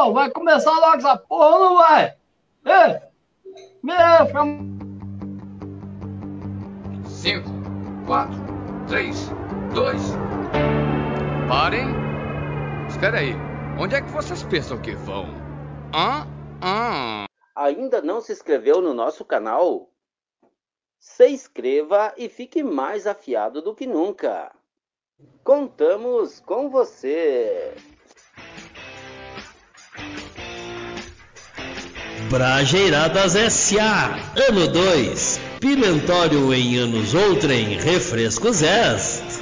Ô, vai começar logo essa porra ou não vai? Ei! Meu, fica... 5, 4, 3, 2. Parem! Espera aí. Onde é que vocês pensam que vão? Hã? Hã? Ainda não se inscreveu no nosso canal? Se inscreva e fique mais afiado do que nunca. Contamos com você! Brajeiradas S.A. Ano 2. Pimentório em anos outrem. Refrescos S.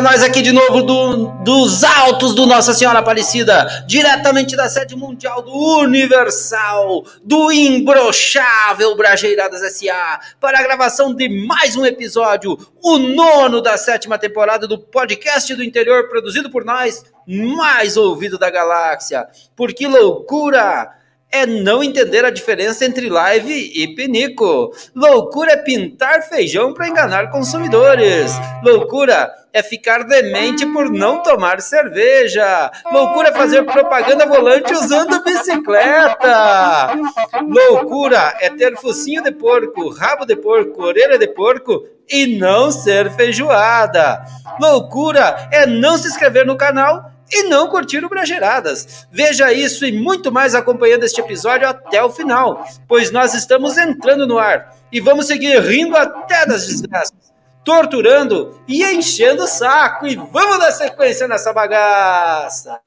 nós aqui de novo do, dos altos do Nossa Senhora Aparecida, diretamente da sede mundial do Universal, do imbrochável Brajeiradas S.A., para a gravação de mais um episódio, o nono da sétima temporada do podcast do interior, produzido por nós, mais ouvido da galáxia. Por que loucura! É não entender a diferença entre live e pinico. Loucura é pintar feijão para enganar consumidores. Loucura é ficar demente por não tomar cerveja. Loucura é fazer propaganda volante usando bicicleta. Loucura é ter focinho de porco, rabo de porco, orelha de porco e não ser feijoada. Loucura é não se inscrever no canal e não curtir o Brageradas. Veja isso e muito mais acompanhando este episódio até o final, pois nós estamos entrando no ar e vamos seguir rindo até das desgraças, torturando e enchendo o saco e vamos dar sequência nessa bagaça.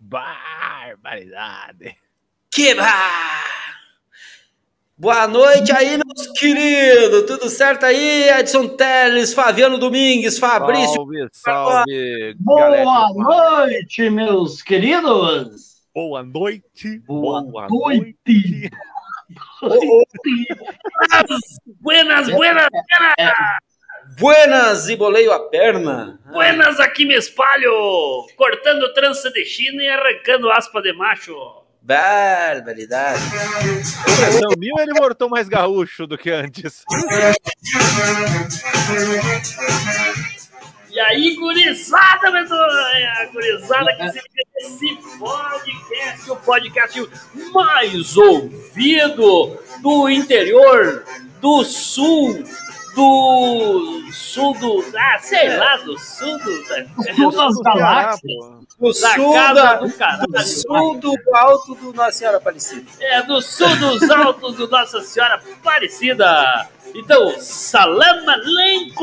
Barbaridade. Que bar! Boa noite aí, meus queridos. Tudo certo aí? Edson Teles, Fabiano Domingues, Fabrício. Salve, salve. Boa galera. noite, meus queridos! Boa noite. Boa noite. Buenas, buenas, Buenas e boleio a perna. buenas, aqui me espalho! Cortando trança de China e arrancando aspa de macho. Barbaridade. Impressão minha, ele voltou mais gaúcho do que antes. E aí, gurizada, medonha! Gurizada que se liga nesse podcast, o podcast mais ouvido do interior, do sul, do sul do. Ah, sei lá, do sul do. Sul das galáxias. Da sul, da, do caralho. no sul do alto do Nossa Senhora Aparecida. É do sul dos altos do Nossa Senhora Aparecida. Então, salam aleikum!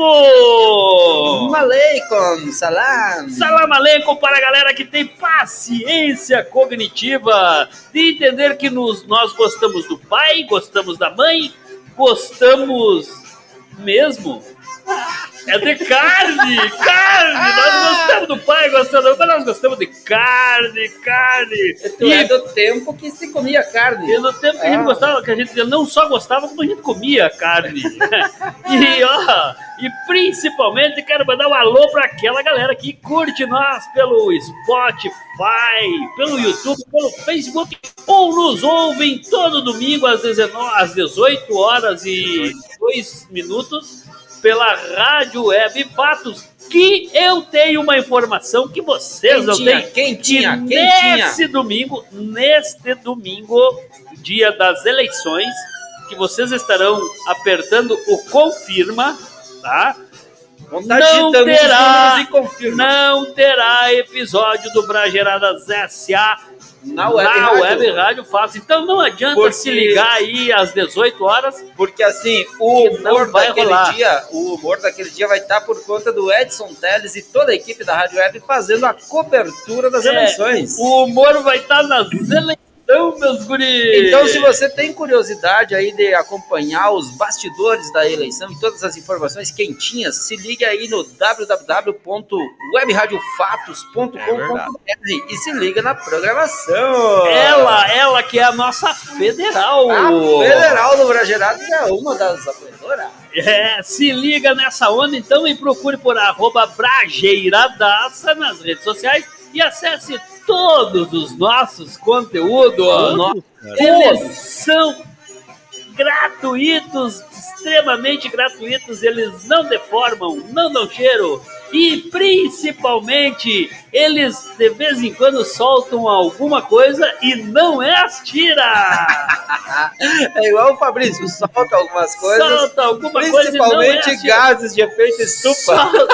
Maleikum, salam. Salam aleikum para a galera que tem paciência cognitiva de entender que nos, nós gostamos do pai, gostamos da mãe, gostamos mesmo é de carne, carne. Nós gostamos do pai, gostamos mãe, mas nós gostamos de carne, carne. Tu é do tempo que se comia carne. E no tempo que a gente Ah. gostava, que a gente não só gostava, como a gente comia carne. e ó, e principalmente quero mandar um alô para aquela galera que curte nós pelo Spotify, pelo YouTube, pelo Facebook, ou nos ouvem todo domingo às 19, às 18 horas e 2 minutos pela Rádio Web Fatos. Que eu tenho uma informação que vocês não Quentinha, têm quentinha, que quentinha. nesse domingo, neste domingo, dia das eleições, que vocês estarão apertando o confirma, tá? Não os terá, não terá episódio do Brageradas SA Na web na rádio. web rádio fácil. Então não adianta Porque- se ligar aí às 18 horas. Porque assim, o humor daquele rolar. dia, o humor daquele dia vai estar por conta do Edson Teles e toda a equipe da Rádio Web fazendo a cobertura das É, eleições. O humor vai estar nas eleições, meus guris. Então, se você tem curiosidade aí de acompanhar os bastidores da eleição e todas as informações quentinhas, se ligue aí no www.webradiofatos.com.br e se liga na programação. Ela, ela que é a nossa federal. A Federal do Bragerados é uma das apoiadoras. É, se liga nessa onda então e procure por arroba Brajeiradaça nas redes sociais e acesse todos os nossos conteúdos. Nossa, Eles são gratuitos, extremamente gratuitos, eles não deformam, não dão cheiro e principalmente eles de vez em quando soltam alguma coisa e não é as tiras. É igual o Fabrício, solta algumas coisas. Solta alguma coisa e não é Principalmente as tiras. gases de efeito estufa. Solta,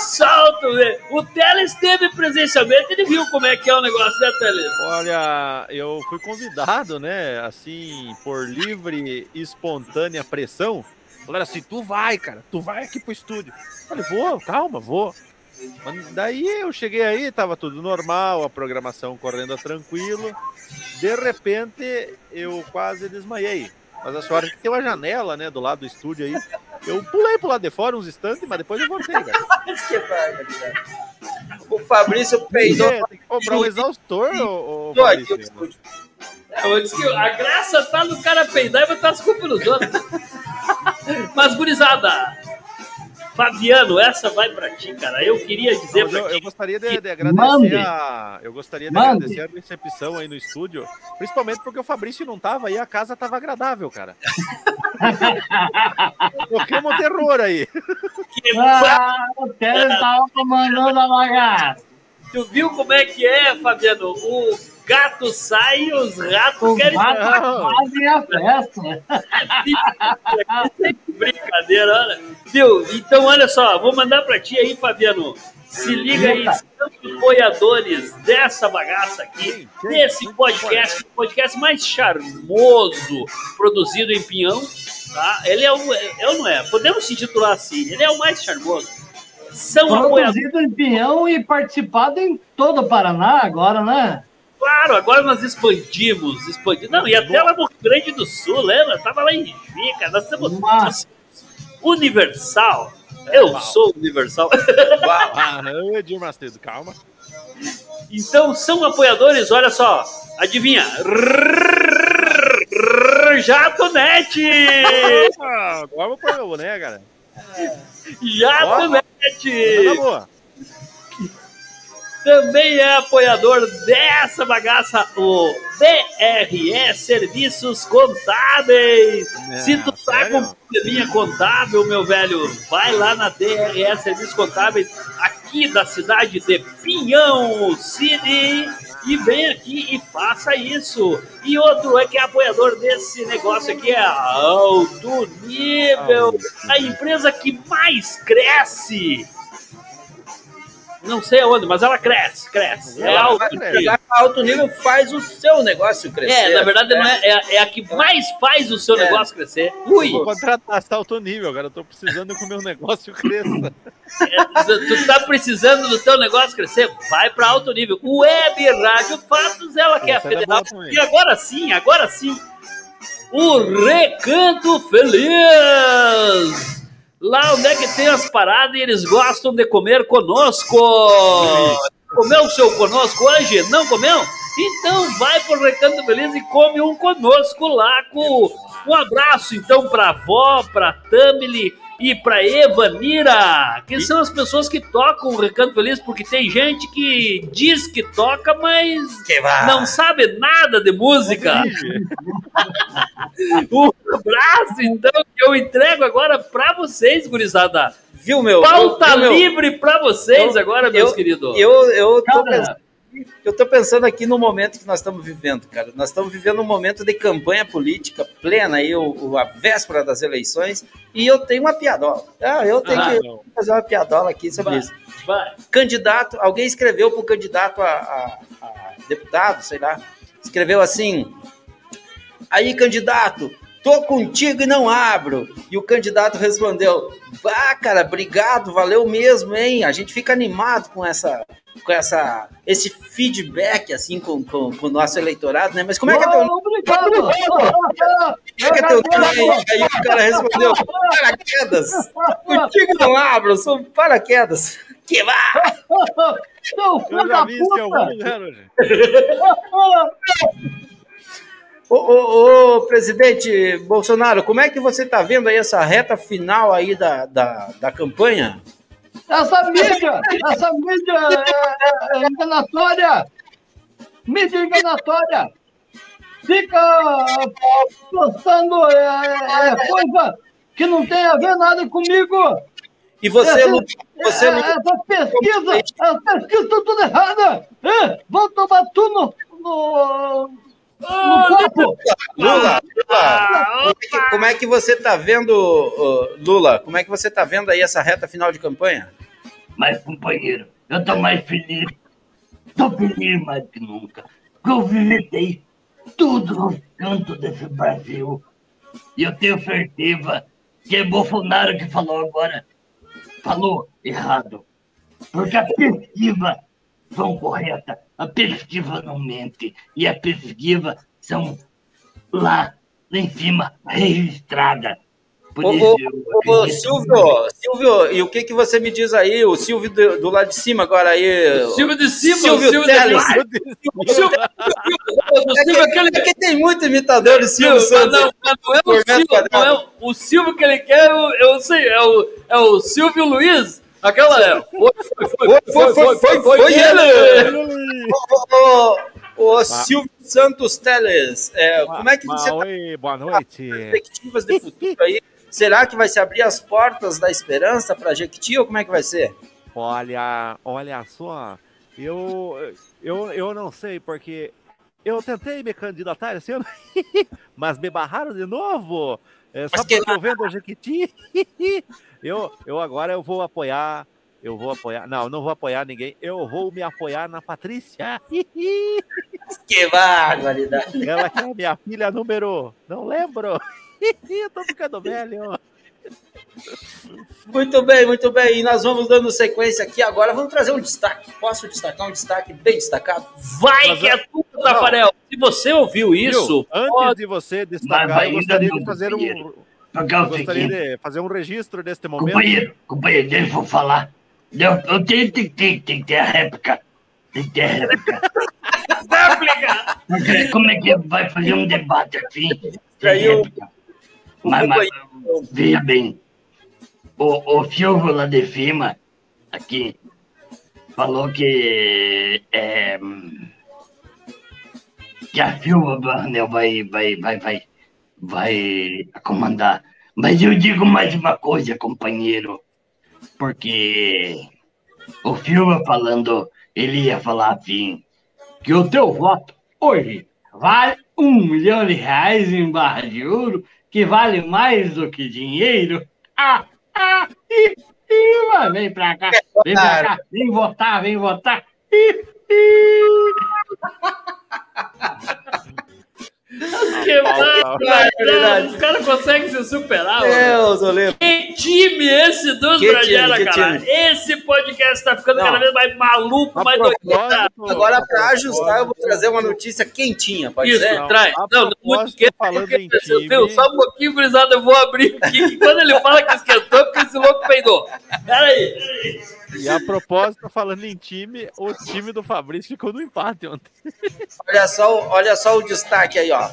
solta, velho. O Teles esteve presencialmente, ele viu como é que é o negócio, né, Teles? Olha, eu fui convidado, né? Assim, por livre e espontânea pressão. Falaram assim: tu vai, cara, tu vai aqui pro estúdio. Falei, vou, calma, vou. Mas Daí eu cheguei aí, tava tudo normal, a programação correndo tranquilo. De repente, eu quase desmaiei. Mas a sorte é que tem uma janela, né, do lado do estúdio aí. Eu pulei pro lado de fora uns instantes, mas depois eu voltei, cara. Que. O Fabrício peidou. Que- tem que comprar um exaustor, ô, ô, Tô aqui É, eu disse que a graça tá no cara peidar e botar as culpas nos outros. Mas, gurizada, Fabiano, essa vai pra ti, cara. Eu queria dizer eu, ti. eu gostaria de, de agradecer Mande. a. Eu gostaria de Mande. agradecer a recepção aí no estúdio. Principalmente porque o Fabrício não tava aí, a casa tava agradável, cara. Toquemos terror aí. que Ah, o Teles tava comandando a bagaça. Tu viu como é que é, Fabiano? O gato sai e os ratos Os querem. ratos Não. fazem a festa. Brincadeira, olha. Viu? Então, olha só, vou mandar pra ti aí, Fabiano. Se liga aí, são apoiadores dessa bagaça aqui, desse podcast, o podcast mais charmoso produzido em Pinhão. Tá? Ele é o. É, ou não é? Podemos se titular assim, ele é o mais charmoso. São apoiadores. Produzido em Pinhão e participado em todo o Paraná agora, né? Claro, agora nós expandimos, expandimos. Não, e até lá no Rio Grande do Sul, lembra? Tava lá em Rica, nós estamos Nossa. Universal. Eu Uau. sou Universal. Uau. Ah, Edir Macedo, calma. Então são apoiadores, olha só. Adivinha? Jatonete! Ah, agora eu vou pôr, né, cara? Jatonete! Tá boa. Também é apoiador dessa bagaça, o DRE Serviços Contábeis. É, Se tu tá sério? com probleminha contábil, meu velho, vai lá na DRE Serviços Contábeis, aqui da cidade de Pinhão City, e vem aqui e faça isso. E outro é que é apoiador desse negócio aqui, é Alto Nível, a empresa que mais cresce. Não sei aonde, mas ela cresce, cresce. É Ela alto vai nível. alto nível faz o seu negócio crescer. É, na verdade não é, é, é a que mais faz o seu É. negócio crescer. Ui, Vou contratar essa alto nível, agora eu tô precisando que o meu negócio cresça. é, tu tá precisando do teu negócio crescer? Vai para alto nível. Web Rádio Fatos, ela que é a federal. E agora sim, agora sim, o Recanto Feliz. Lá onde é que tem as paradas e eles gostam de comer conosco. Comeu o seu conosco hoje? Não comeu? Então vai pro Recanto Feliz e come um conosco lá com um abraço então pra avó, pra Tamily e pra Evanira, que são as pessoas que tocam o Recanto Feliz, porque tem gente que diz que toca, mas Que não sabe nada de música. Um abraço, então, que eu entrego agora pra vocês, gurizada. Viu, meu? Pauta Viu, meu? livre pra vocês Eu- agora, meus eu- queridos. Eu, eu, tô Cara. pensando, eu tô pensando aqui no momento que nós estamos vivendo, cara. Nós estamos vivendo um momento de campanha política plena aí, o, o- a véspera das eleições, e eu tenho uma piadola. Ah, eu tenho Ah, que não. fazer uma piadola aqui sobre Vai, isso. vai. Candidato, alguém escreveu para o candidato a, a- a deputado, sei lá, escreveu assim: aí, candidato, tô contigo e não abro. E o candidato respondeu: Ah, cara, obrigado, valeu mesmo, hein? A gente fica animado com essa. Com essa, esse feedback assim com, com, com o nosso eleitorado, né? Mas como é que é teu Obrigado. Como é que é teu nome? Aí o cara respondeu: paraquedas. Contigo não abro, sou paraquedas. Que vá! Eu filho já da vi isso em algum puta. Ô, ô, ô, presidente Bolsonaro, como é que você está vendo aí essa reta final aí da, da, da campanha? Essa mídia, essa mídia é, é- é enganatória. Mídia enganatória. Fica postando é, é, coisa que não tem a ver nada comigo. E você, Essa- você, é, essa pesquisa, as pesquisas estão tudo erradas. É, vão tomar tudo no, no, Lula, Lula, Ah, como é que- você tá vendo, Lula? Como é que você tá vendo aí essa reta final de campanha? Mas, companheiro, eu tô mais feliz. Tô feliz mais que nunca. Porque eu visitei todos os cantos desse Brasil. E eu tenho certeza que é Bolsonaro que falou agora. Falou errado. Porque a pesquisa são correta. A pesquisa não mente. E a pesquisa são lá, lá em cima, registrada. Por Ô, isso ô, eu ô, Silvio, Silvio, e o que, que você me diz aí? O Silvio do, do lado de cima agora aí. Silvio de cima, Silvio o Silvio Teles. de O Silvio, o É Silvio que, aquele é que tem muito imitador de Silvio Santos. não, mas não é o Silvio, não é o, o Silvio que ele quer, eu, eu sei, é o, é o Silvio Luiz, aquela é. Foi, foi, foi, Foi, foi, foi, foi ele! Ô, Silvio Santos Teles, é, como é que você tá Oi, boa noite. perspectivas de futuro aí? Será que vai se abrir as portas da esperança para Jequiti ou como é que vai ser? Olha, olha só, eu, eu, eu não sei, porque eu tentei me candidatar esse ano, mas me barraram de novo. É, só porque eu vendo o Jequiti. Eu, eu agora eu vou apoiar, eu vou apoiar, não, não vou apoiar ninguém, eu vou me apoiar na Patrícia. Que barbaridade! Ela que é a minha filha número, não lembro. Eu tô ficando velho. Muito bem, muito bem. E nós vamos dando sequência aqui agora. Vamos trazer um destaque. Posso destacar um destaque bem destacado? Vai Mas que é tudo, Tafarel. Se você ouviu isso, Viu? Antes pode- de você destacar, ainda eu gostaria não, de fazer um, eu o gostaria de fazer um registro neste momento. companheiro, companheiro, deixa eu falar. Eu, eu tenho, tem, tem, tem que ter a réplica. Tem que ter a réplica. réplica. Porque como é que vai fazer um debate Aí o- réplica? Mas, mas, veja bem, o, o Silvio lá de cima, aqui, falou que é, que a Silva Barnel vai, vai, vai, vai, vai comandar. Mas eu digo mais uma coisa, companheiro, porque o Silva falando, ele ia falar assim, que o teu voto hoje vale um milhão de reais em barra de ouro, que vale mais do que dinheiro. Ah, ah, ih, ih, vem pra cá, vem pra cá, vem votar, vem votar. Ih, ih. Que maravilha. Os caras conseguem se superar. mano. Deus, Olê. Que time esse dos Bragera, que cara? time. Esse podcast tá ficando Não. cada vez mais maluco, A mais doido. Agora, a para ajustar, eu vou trazer uma notícia quentinha, pode Isso, ser? Não, traz. Não, não, muito quente. falando porque em time- Viu? Só um pouquinho, gurizada, eu vou abrir aqui, que quando ele fala que esquentou, é porque esse louco peidou. Peraí, peraí. E a propósito, falando em time, o time do Fabrício ficou no empate ontem. Olha só, olha só o destaque aí, ó.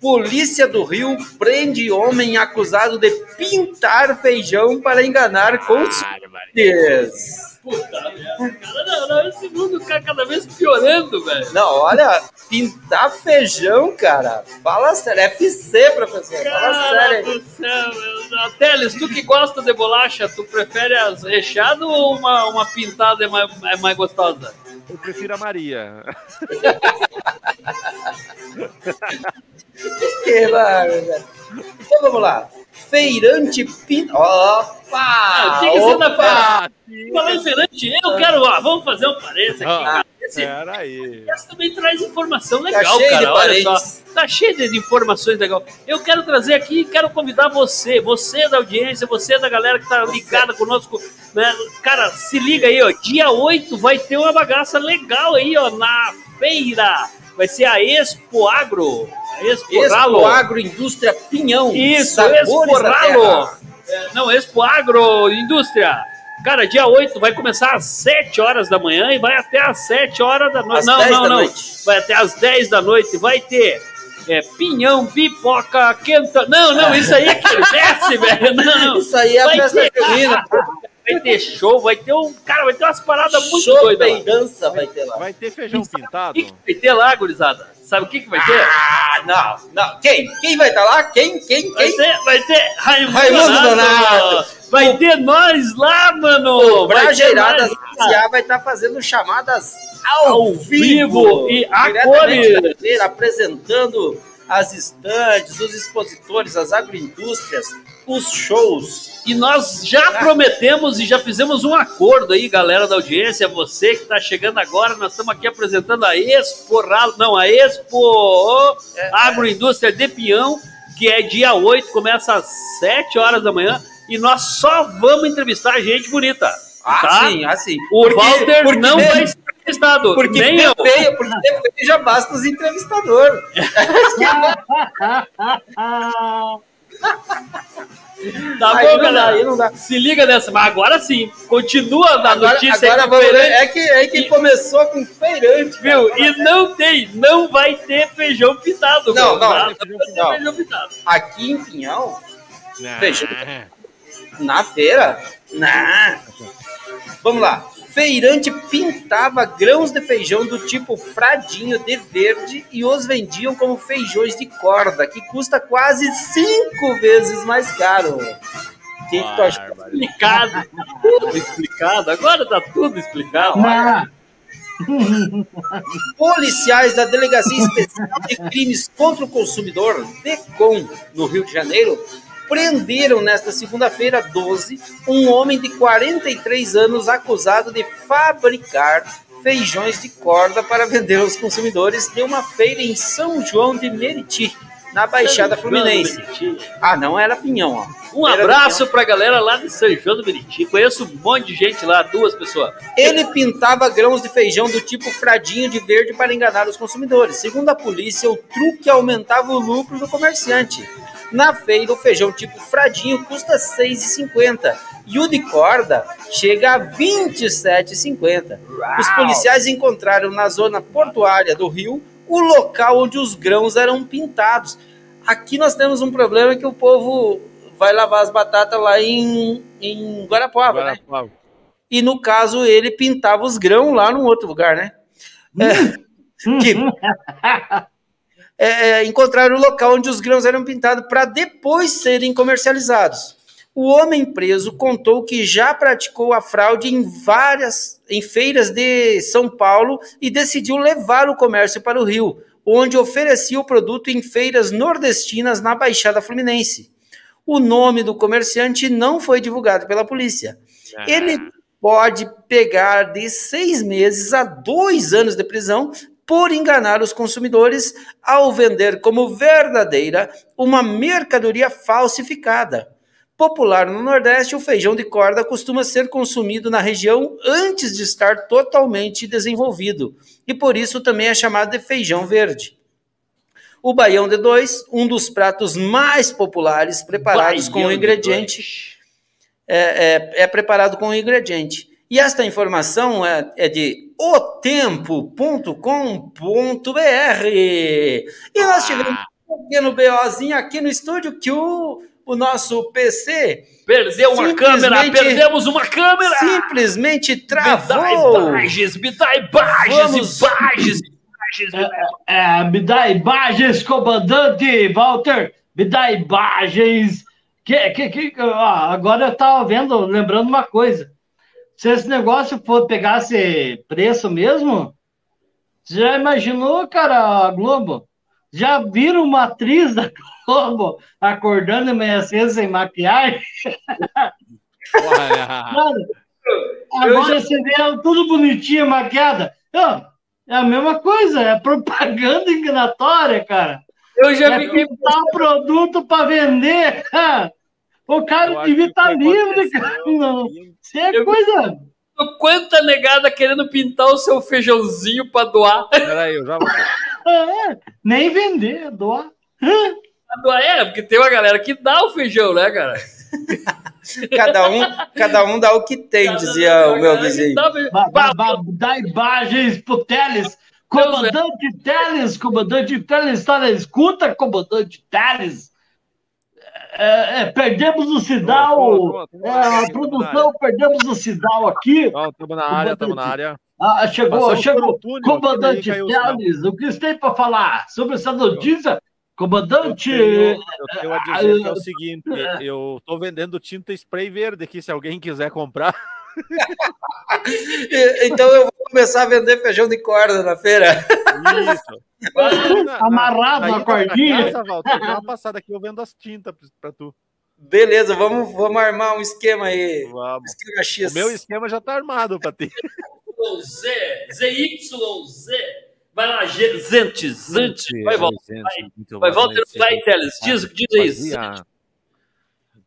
Polícia do Rio prende homem acusado de pintar feijão para enganar consumidores. Puta merda, cara. Não, não, esse mundo tá cada vez piorando, velho. Não, olha, pintar feijão, cara. Fala sério, FC, professor. Fala Cara sério. do céu, meu. Teles, tu que gosta de bolacha, tu prefere as recheadas ou uma, uma pintada é mais, é mais gostosa? Eu prefiro a Maria. Que barbaridade. Então vamos lá. Feirante pinta. Opa! o que, que você tá falando? Falando em feirante, eu quero, ó, vamos fazer um parênteses aqui, Ah. Esse aí. também traz informação legal, Tá cheio de cara. Olha só. Tá cheio de informações legais. Eu quero trazer aqui e quero convidar você, você da audiência, você da galera que tá ligada conosco. Né? Cara, se liga aí, ó. Dia 8 vai ter uma bagaça legal aí, ó, na feira. Vai ser a Expo Agro. A Expo, Agroindústria Pinhão. Isso, Expo Ralo. É, não, Expo Agroindústria. Cara, dia 8 vai começar às 7 horas da manhã e vai até às 7 horas da noite. Não, 10 não, não. noite. Vai até às 10 da noite. Vai ter é, pinhão, pipoca, quenta. Não, não, isso aí é que desce, velho. Não, não. Isso aí é a Vai festa ter- junina. vai ter show, vai ter um. Cara, vai ter umas paradas muito Show doidas. lá. e dança vai ter lá. Vai ter feijão O pintado? que, que vai ter lá, gurizada? Sabe o que, que vai ter? Ah, não, não. Quem? Quem vai estar lá? Quem? Quem? Vai Quem? ter, vai ter Raimundo, Raimundo Donato. Donato. Vai ter nós lá, mano. O Vai. S.A. vai estar fazendo chamadas ao, Ao vivo e a cores. apresentando as estantes, os expositores, as agroindústrias, os shows. E nós já prometemos e já fizemos um acordo aí, galera da audiência. Você que está chegando agora, nós estamos aqui apresentando a Expo não, a Expo Agroindústria de Pinhão, que é dia 8, começa às 7 horas da manhã. E nós só vamos entrevistar gente bonita. Ah, tá? sim, assim. O Porque- Walter porque não mesmo- vai ser entrevistado. Porque nem eu. feio, porque já basta os entrevistadores. Tá Aí bom, não galera? aí não dá. Se liga nessa, mas agora sim. Continua na Agora, notícia agora aí, vamos, feirante, é que, é que E- começou com feirante. Viu? cara. E não tem, não vai ter feijão pintado. Não, não, Tá? não. Não vai ter feijão pintado. Aqui em Pinhão, Não. Feijão. na feira, não. Vamos lá. Feirante pintava grãos de feijão do tipo fradinho de verde e os vendiam como feijões de corda, que custa quase cinco vezes mais caro. O que, que tu acha? Explicado. Tudo explicado. Agora tá tudo explicado. Policiais da Delegacia Especial de Crimes contra o Consumidor, DECOM, no Rio de Janeiro, prenderam nesta segunda-feira 12 um homem de 43 anos acusado de fabricar feijões de corda para vender aos consumidores de uma feira em São João de Meriti, na Baixada Fluminense. Ah, não era Pinhão, ó. Um Era abraço pra galera lá de São João do Meriti. Conheço um monte de gente lá, duas pessoas. Ele pintava grãos de feijão do tipo fradinho de verde para enganar os consumidores. Segundo a polícia, o truque aumentava o lucro do comerciante. Na feira, o feijão tipo fradinho custa R$ 6,50 e o de corda chega a R$ 27,50. Os policiais encontraram na zona portuária do Rio o local onde os grãos eram pintados. Aqui nós temos um problema que o povo vai lavar as batatas lá em, em Guarapuava, né? Guarapuava. E no caso, ele pintava os grãos lá num outro lugar, né? É, que- É, é, encontraram o local onde os grãos eram pintados para depois serem comercializados. O homem preso contou que já praticou a fraude em várias em feiras de São Paulo e decidiu levar o comércio para o Rio, onde oferecia o produto em feiras nordestinas na Baixada Fluminense. O nome do comerciante não foi divulgado pela polícia. Ele pode pegar de seis meses a dois anos de prisão por enganar os consumidores ao vender como verdadeira uma mercadoria falsificada. Popular no Nordeste, o feijão de corda costuma ser consumido na região antes de estar totalmente desenvolvido, e por isso também é chamado de feijão verde. O baião de dois, um dos pratos mais populares preparados com Baião o de ingrediente é, é- é preparado com o ingrediente. E esta informação é, é de otempo.com.br. E nós tivemos um pequeno BOzinho aqui no estúdio que o, o nosso PC Perdeu uma câmera, perdemos uma câmera! simplesmente Me dá travou. imagens, me dá imagens, Vamos. imagens, imagens. me dá- é, me dá imagens, comandante Walter. Me dá imagens. Que, que, que, ó, agora eu tava vendo, lembrando uma coisa. Se esse negócio for pegasse preço mesmo, você já imaginou, cara, a Globo? Já viram uma atriz da Globo acordando de manhã cedo sem maquiagem? Olha, Cara, agora você vê ela tudo bonitinha, maquiada. Não, é a mesma coisa, é propaganda enganatória, cara. Eu já É fiquei. produto para vender. O cara devia que livre, cara. Não. Isso é Eu- coisa. Quanta negada querendo pintar o seu feijãozinho pra doar. Peraí, eu já vou. É, nem vender, doar. Pra doar é, porque tem uma galera que dá o feijão, né, cara? Cada um, cada um dá o que tem, dizia o meu vizinho. Dá. Ba- ba- imagens pro Teles. Comandante Teles, comandante Teles, está na escuta, comandante Teles. É, é, perdemos o sinal. Tô, tô, tô, tô é, a produção, perdemos o sinal aqui. Estamos na área, estamos na área. Ah, chegou, Passamos chegou. túnel, Comandante. Teles, o que você tem para falar sobre essa notícia? Eu Comandante. tenho, eu tenho a dizer que é o seguinte: eu tô vendendo tinta spray verde aqui, se alguém quiser comprar. Então eu vou começar a vender feijão de corda na feira. Isso. Na- Amarrado na na pra cordinha. casa, Walter, dá uma passada aqui, eu vendo as tintas pra- pra tu. Beleza, vamos, vamos armar um esquema aí. Vamos. Esquema X. O meu esquema já tá armado pra ti. Z, ZYZ. Vai lá, G- Zente, Zente. Vai, Walter. Vai, vai, Walter, vai, Teles. Diz, diz aí.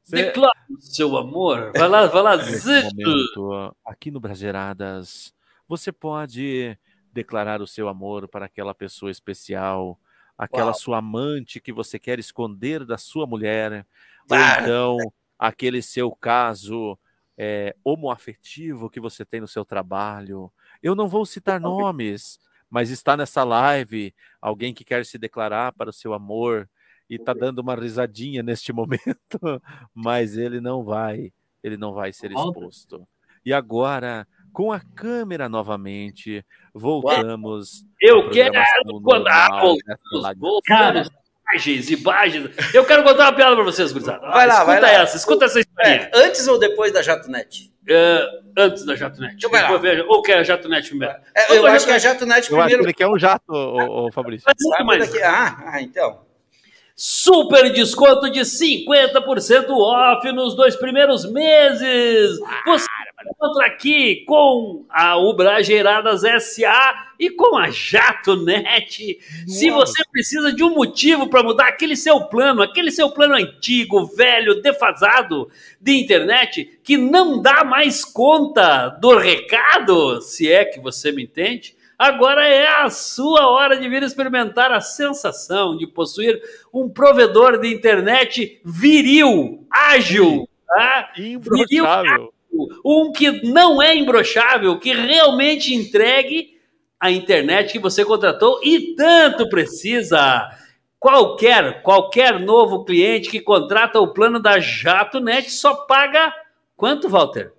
Zente. Declara o seu amor. Vai lá, vai lá, momento, aqui no Brasileiradas, você pode declarar o seu amor para aquela pessoa especial, aquela Uau. sua amante que você quer esconder da sua mulher, Ah. ou então aquele seu caso é, homoafetivo que você tem no seu trabalho. Eu não vou citar nomes, mas está nessa live alguém que quer se declarar para o seu amor e está dando uma risadinha neste momento, mas ele não vai, ele não vai ser exposto. E agora, com a câmera novamente, voltamos. Eu quero contar, voltamos, dessa live. voltamos. Imagens, imagens. Eu quero contar uma piada pra vocês, gurizada. Vai lá, escuta vai lá. essa, escuta essa historinha. É, antes ou depois da JatoNet? É, antes da JatoNet. Então vai lá. Ou quer a JatoNet primeiro? É, eu pra acho que a JatoNet. JatoNet Eu acho que primeiro. ele quer um jato, ô, ô, Fabrício. Mas Ah, ah, então. Super desconto de 50% off nos dois primeiros meses. Você encontra aqui com a Ubrageiradas SA e com a JatoNet. Se você precisa de um motivo para mudar aquele seu plano, aquele seu plano antigo, velho, defasado de internet, que não dá mais conta do recado, se é que você me entende, Agora é a sua hora de vir experimentar a sensação de possuir um provedor de internet viril, ágil, tá? Imbrochável. um que não é imbrochável, que realmente entregue a internet que você contratou e tanto precisa. Qualquer, qualquer novo cliente que contrata o plano da JatoNet só paga quanto, Walter?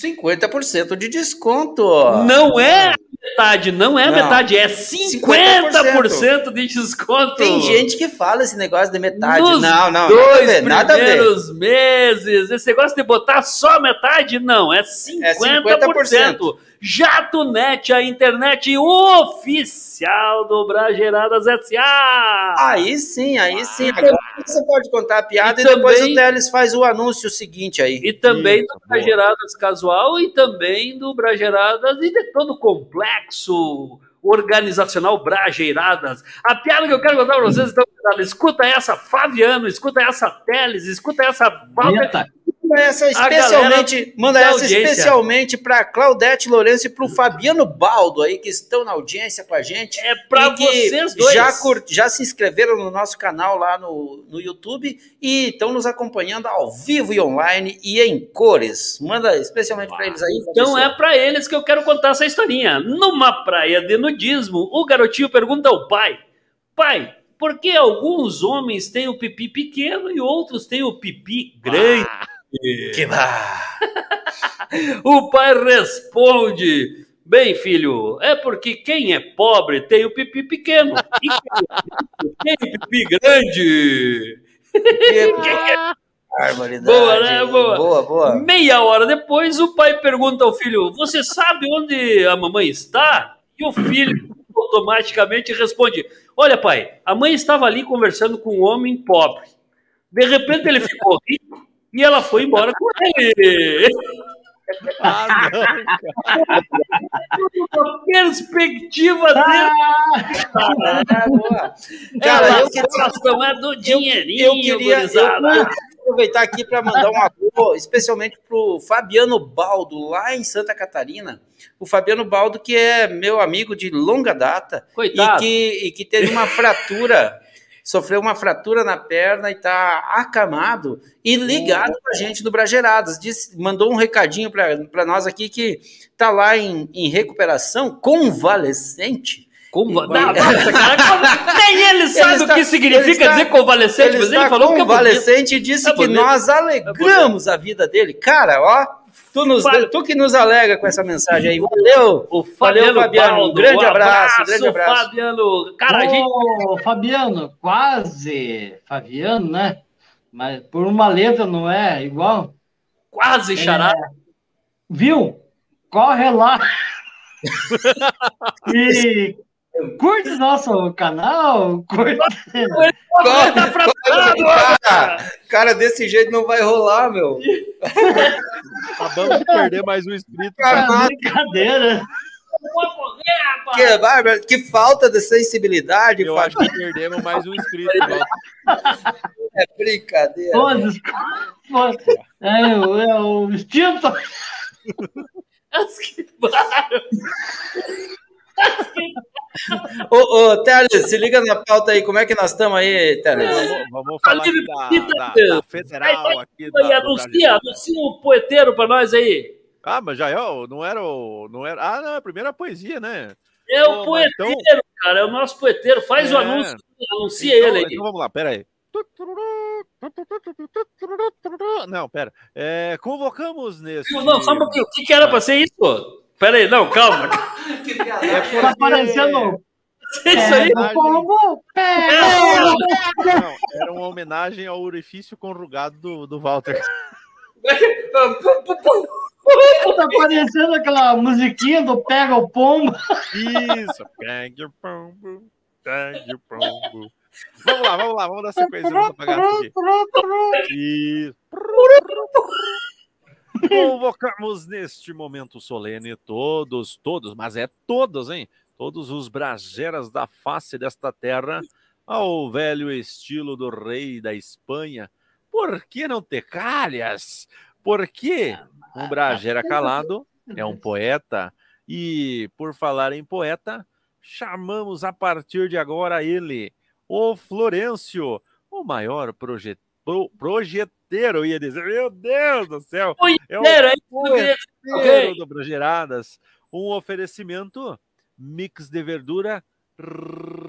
50% de desconto. Não é metade, não é Não. metade, é 50% de desconto. Tem gente que fala esse negócio de metade. Nos não, não, dois nada a ver. Nada a ver. primeiros meses. Esse negócio de botar só metade, não, é 50%. JatoNet, a internet oficial do Brageiradas SA. Aí sim, aí sim. Agora você pode contar a piada E e, depois também- o Teles faz o anúncio seguinte aí. E também Isso, do boa. Brageradas Casual e também do Brageradas e de todo o complexo organizacional Brageiradas. A piada que eu quero contar para vocês, então, escuta essa Fabiano, escuta essa Teles, escuta essa Walter, Manda essa especialmente, manda da essa audiência. especialmente para Claudete Lourenço e para o Fabiano Baldo aí que estão na audiência com a gente. é para vocês dois. Já, cur- já se inscreveram no nosso canal lá no, no YouTube e estão nos acompanhando ao vivo e online e em cores. Manda especialmente para eles aí. Então é para eles que eu quero contar essa historinha. Numa praia de nudismo, o garotinho pergunta ao pai: Pai, por que alguns homens têm o pipi pequeno e outros têm o pipi grande? Que bah. O pai responde: Bem, filho, é porque quem é pobre tem o pipi pequeno e quem é tem o pipi grande. Que barbaridade. Boa, né? Boa. Boa, boa. Meia hora depois, o pai pergunta ao filho: Você sabe onde a mamãe está? E o filho automaticamente responde: Olha, pai, a mãe estava ali conversando com um homem pobre. De repente ele ficou rico e ela foi embora com ele. Ah, não. A perspectiva dele. Ah, boa. Cara, Cara, eu queria- é do dinheirinho, Eu queria, eu, gurizada. eu queria aproveitar aqui para mandar um alô, especialmente pro Fabiano Baldo, lá em Santa Catarina. O Fabiano Baldo, que é meu amigo de longa data e Coitado. que, e que teve uma fratura, sofreu uma fratura na perna e está acamado e ligado com a gente do Brageradas. Disse, mandou um recadinho para nós aqui que está lá em, em recuperação convalescente. Conva... Não, nossa, cara, nem ele sabe Ele o está- que ele significa está- dizer convalescente, Ele mas ele falou que é convalescente e disse É que nós alegramos a vida dele. Cara, ó, tu, nos, Fa- tu que nos alegra com essa mensagem aí. Valeu! O Valeu, Fabiano, Fabiano. Um Baldo, grande um abraço, grande abraço. Fabiano. Cara, a gente... Ô, Fabiano, quase Fabiano, né? Mas por uma letra não é igual. quase charada. Viu? Corre lá. e curte nosso canal. Curte. Corre, tá pra cara, cara, desse jeito não vai rolar, meu. Acabamos de perder mais um inscrito. Cara, É brincadeira. Que, bárbaro, que falta de sensibilidade, Eu Fábio. acho que perdemos mais um inscrito. É brincadeira. Todos. É, o- é o instinto. As que barulho. Ô, ô, Teles, se liga na pauta aí. Como é que nós estamos aí, Teles? Vamos, vamos falar aqui da, da- da federal aqui. Da, Aí, anuncia, Brasil. anuncia o poeteiro pra nós aí. Ah, mas já é, o- não era o. Não era, ah, não, é a primeira poesia, né? É o mas poeteiro, cara. É o nosso poeteiro. Faz o É. anúncio. Anuncia Então, ele aí. então vamos lá, pera aí. Não, pera. É, convocamos nesse. Não, não, só um pouquinho. O que, que era pra ser isso? Pera aí, não, calma. É porque... Tá parecendo. É isso aí. Pega o pombo, pega. Não, era uma homenagem ao orifício conjugado do, do Walter. Tá parecendo aquela musiquinha do Pega o Pombo. Isso. Pegue o pombo, pegue o pombo. Vamos lá, vamos lá, vamos dar sequência nessa bagaça aqui. E... Convocamos neste momento solene todos, todos, mas é todos, hein? Todos os brageras da face desta terra ao velho estilo do rei da Espanha. Por que não ter calhas? Porque um bragera calado é um poeta. E por falar em poeta, chamamos a partir de agora ele, o Florencio, o maior proje pro- projeteiro, eu ia dizer, meu Deus do céu, é o é Ok. do um oferecimento mix de verdura,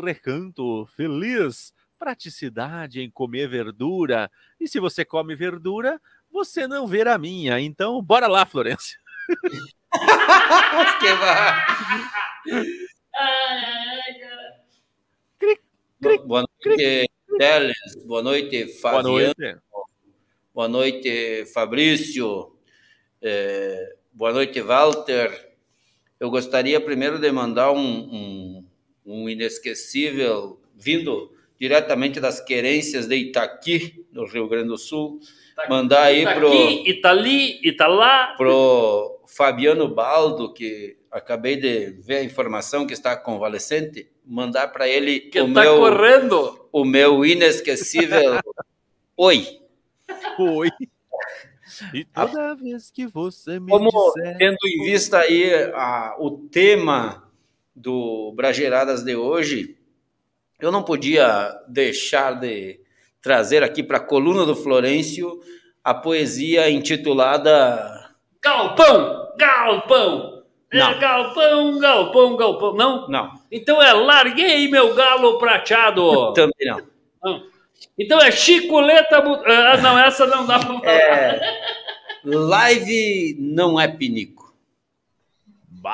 recanto feliz, praticidade em comer verdura, e se você come verdura, você não verá a minha, então bora lá, Florencio. Que va- Boa noite, Teles. Boa noite, Boa Fabiano. noite. Boa noite, Fabrício. É, boa noite, Walter. Eu gostaria primeiro de mandar um, um, um inesquecível, vindo diretamente das querências de Itaqui, no Rio Grande do Sul, mandar aí Tá pro, aqui, e tá ali, e tá lá. pro Fabiano Baldo, que acabei de ver a informação que está convalescente, mandar para ele Que o tá meu, correndo. o meu inesquecível oi. Oi. E toda vez que você me Como disser... tendo em vista aí a- o tema do Brageiradas de hoje, eu não podia deixar de trazer aqui para a coluna do Florencio a poesia intitulada Galpão, galpão. É Não. galpão, galpão, galpão. Não? Não, Então é larguei meu galo prateado. também não. Não. Então é chiculeta. bu- Ah, não, essa não dá pra falar. É, live não é pinico.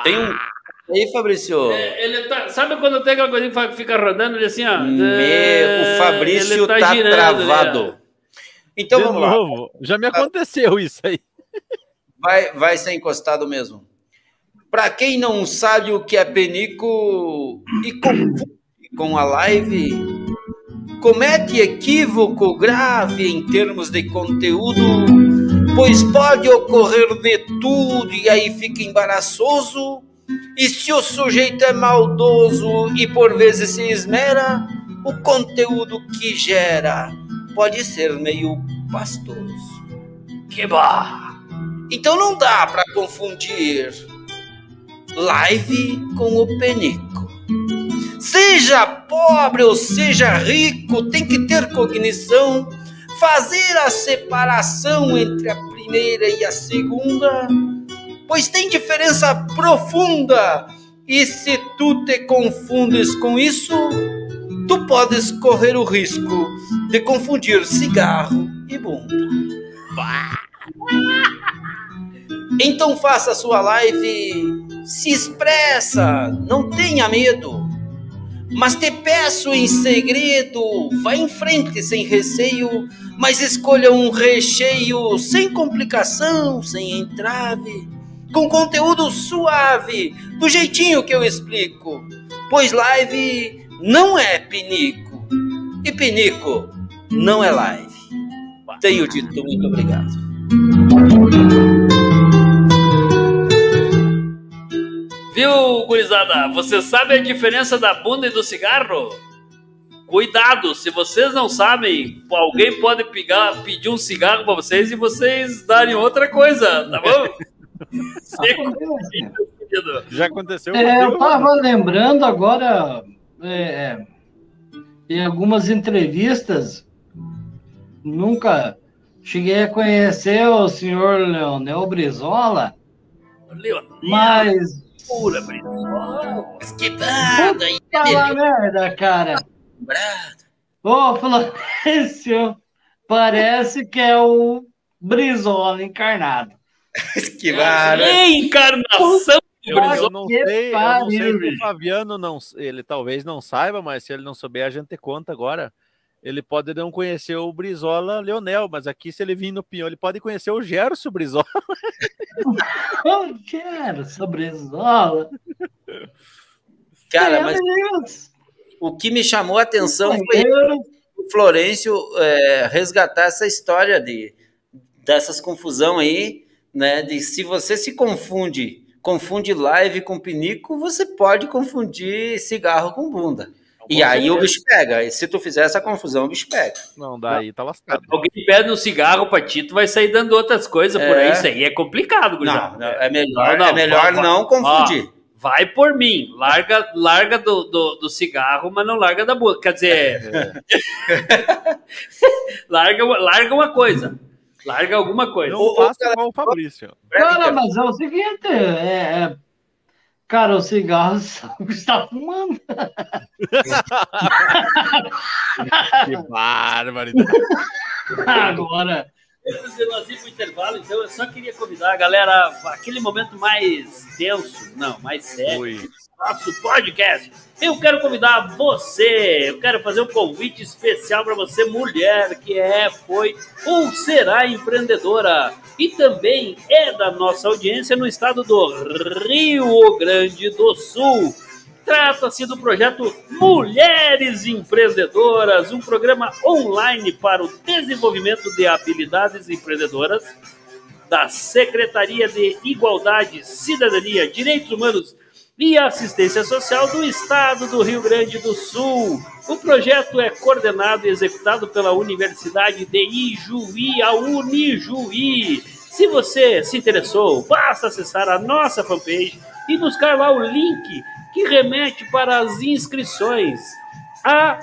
Tem um. Aí, Fabrício. É, Ele tá, sabe quando tem aquela coisinha que fica rodando ele assim, ó? Me- É, o Fabrício ele tá, girando, travado. né? Então de vamos lá. novo, já me aconteceu isso aí. Vai, vai ser encostado mesmo. Para quem não sabe o que é penico e confunde com a live, comete equívoco grave em termos de conteúdo, pois pode ocorrer de tudo e aí fica embaraçoso. E se o sujeito é maldoso e por vezes se esmera, o conteúdo que gera pode ser meio pastoso. Que bah! Então não dá para confundir live com o penico. Seja pobre ou seja rico, tem que ter cognição, fazer a separação entre a primeira e a segunda, pois tem diferença profunda E se tu te confundes com isso, tu podes correr o risco de confundir cigarro e bunda. Então faça a sua live, se expressa, não tenha medo. Mas te peço em segredo, vá em frente sem receio, mas escolha um recheio sem complicação, sem entrave, com conteúdo suave, do jeitinho que eu explico. Pois live não é pinico, e pinico não é live. Tenho dito muito obrigado. Viu, gurizada? Você sabe a diferença da bunda e do cigarro? Cuidado, se vocês não sabem, alguém pode pegar, pedir um cigarro para vocês e vocês darem outra coisa, tá bom? Já aconteceu. É, eu tava lembrando agora, é, em algumas entrevistas, nunca cheguei a conhecer o senhor Leonel Brizola, Leonel, mas Brizola. Esquivado aí, Fala merda, cara. Ô, Florencio, parece que é o Brizola encarnado. Esquivado. Reencarnação do Eu, eu Brizola. não sei, eu não sei se o. Fabiano não, ele talvez não saiba, mas se ele não souber, a gente conta agora. Ele pode não conhecer o Brizola Leonel, mas aqui, se ele vir no Pinhão, ele pode conhecer o Gerson Brizola. Quero essa Brizola. Cara, Meu mas Deus. o que me chamou a atenção foi o Florencio é, resgatar essa história de dessas confusão aí, né? De se você se confunde, confunde live com pinico, você pode confundir cigarro com bunda. E aí o bicho pega. E se tu fizer essa confusão, o bicho pega. Não, daí tá lascado. Alguém pede um cigarro pra ti, tu vai sair dando outras coisas por É. aí. Isso aí é complicado, gurizada. Não, não, é melhor, Não, é melhor vai- não confundir. Vai por mim. Larga, larga do, do, do cigarro, mas não larga da boca. Quer dizer, larga, larga uma coisa. Larga alguma coisa. Não faça cara, igual o Fabrício. Cara, mas é o seguinte, é, é- cara, o cigarro está fumando. Que barbaridade. Agora, Antes de nós ir pro intervalo, então, eu só queria convidar a galera, aquele momento mais tenso, não, mais sério, Ui. Nosso podcast. Eu quero convidar você, eu quero fazer um convite especial para você, mulher que é, foi ou será empreendedora e também é da nossa audiência no estado do Rio Grande do Sul. Trata-se do projeto Mulheres Empreendedoras, um programa online para o desenvolvimento de habilidades empreendedoras da Secretaria de Igualdade, Cidadania, Direitos Humanos e Assistência Social do Estado do Rio Grande do Sul. O projeto é coordenado e executado pela Universidade de Ijuí, a Unijuí. Se você se interessou, basta acessar a nossa fanpage e buscar lá o link que remete para as inscrições. A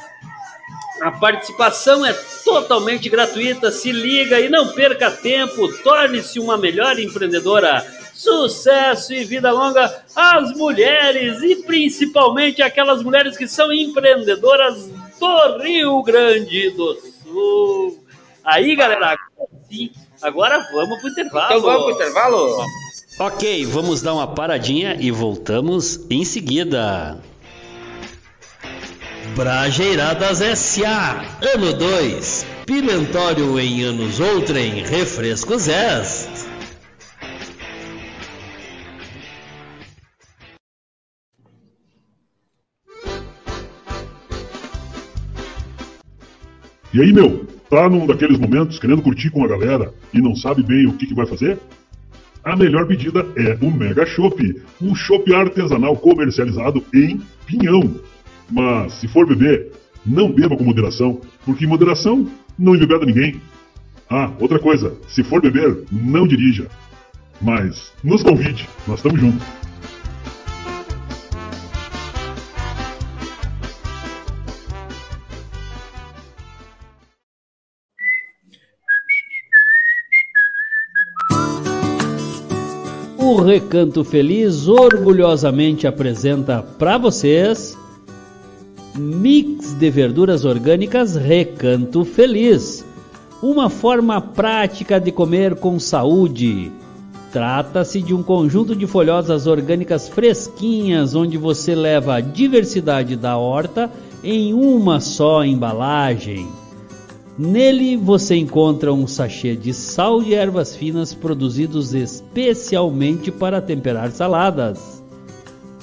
a participação é totalmente gratuita. Se liga e não perca tempo. Torne-se uma melhor empreendedora. Sucesso e vida longa às mulheres e principalmente aquelas mulheres que são empreendedoras do Rio Grande do Sul. Aí, galera, agora sim. Agora vamos pro intervalo. Então vamos pro intervalo? Ok, vamos dar uma paradinha e voltamos em seguida. Brajeiradas S.A. Ano 2. Pimentório em anos outrem. Refrescos S. E aí, meu, tá num daqueles momentos querendo curtir com a galera e não sabe bem o que, que vai fazer? A melhor pedida é o Mega Chopp, um chopp artesanal comercializado em Pinhão. Mas se for beber, não beba com moderação, porque moderação não embebeda ninguém. Ah, outra coisa, se for beber, não dirija. Mas nos convide, nós estamos juntos. O Recanto Feliz orgulhosamente apresenta para vocês Mix de verduras orgânicas Recanto Feliz, uma forma prática de comer com saúde. Trata-se de um conjunto de folhosas orgânicas fresquinhas onde você leva a diversidade da horta em uma só embalagem. Nele você encontra um sachê de sal de ervas finas produzidos especialmente para temperar saladas.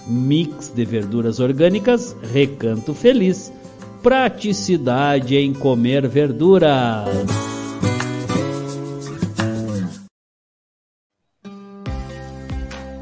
Mix de verduras orgânicas Recanto Feliz. Praticidade em comer verduras.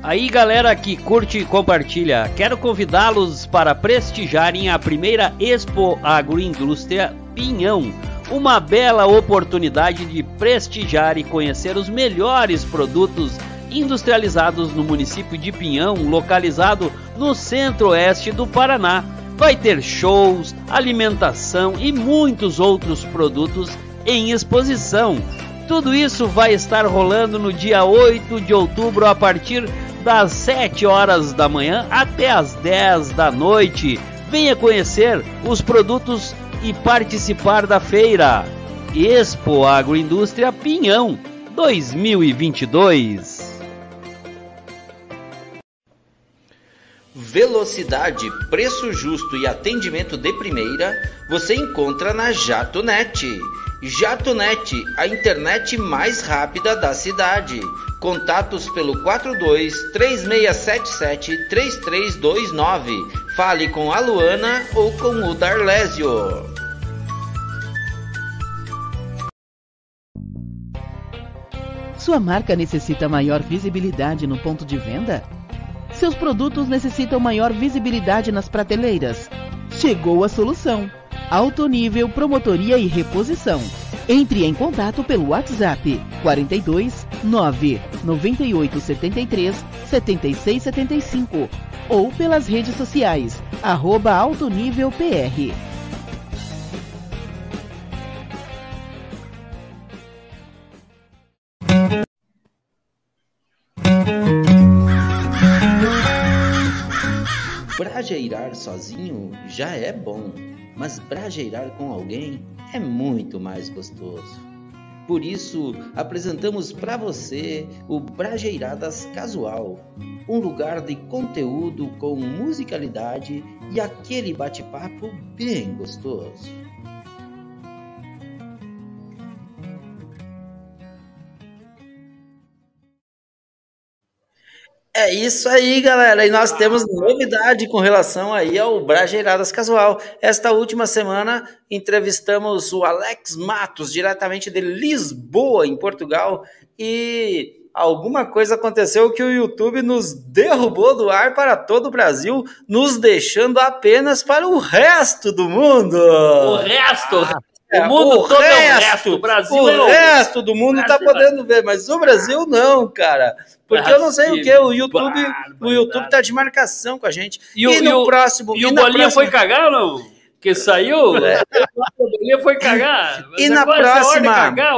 Aí galera que curte e compartilha, quero convidá-los para prestigiarem a primeira Expo Agroindústria Pinhão, uma bela oportunidade de prestigiar e conhecer os melhores produtos industrializados no município de Pinhão, localizado no centro-oeste do Paraná. Vai ter shows, alimentação e muitos outros produtos em exposição. Tudo isso vai estar rolando no dia 8 de outubro a partir das 7 horas da manhã até as 10 da noite. Venha conhecer os produtos e participar da feira. Expo Agroindústria Pinhão 2022. Velocidade, preço justo e atendimento de primeira você encontra na JatoNet. JatoNet, a internet mais rápida da cidade. Contatos pelo 42 3677 3329. Fale com a Luana ou com o Darlésio. Sua marca necessita maior visibilidade no ponto de venda? Seus produtos necessitam maior visibilidade nas prateleiras? Chegou a solução! Alto nível promotoria e reposição. Entre em contato pelo WhatsApp 42 9 98 73 76 75 ou pelas redes sociais arroba Alto Nível PR. Brajeirar sozinho já é bom, mas brajeirar com alguém é muito mais gostoso. Por isso, apresentamos para você o Brajeiradas Casual, um lugar de conteúdo com musicalidade e aquele bate-papo bem gostoso. É isso aí, galera. E nós temos novidade com relação aí ao Brajeiradas Casual. Esta última semana entrevistamos o Alex Matos, diretamente de Lisboa, em Portugal, e alguma coisa aconteceu que o YouTube nos derrubou do ar para todo o Brasil, nos deixando apenas para o resto do mundo. O resto! É, o mundo o todo é o resto, resto. O Brasil o é o resto do mundo tá Brasil é- podendo ver, mas o Brasil não, cara. Porque eu não sei o que, o YouTube, o barbaridade. YouTube tá de marcação com a gente. E o- no e o- próximo, E o na Bolinha próxima- foi cagar ou não? Que saiu? É. O Bolinha foi cagar. Mas E na próxima- cagar.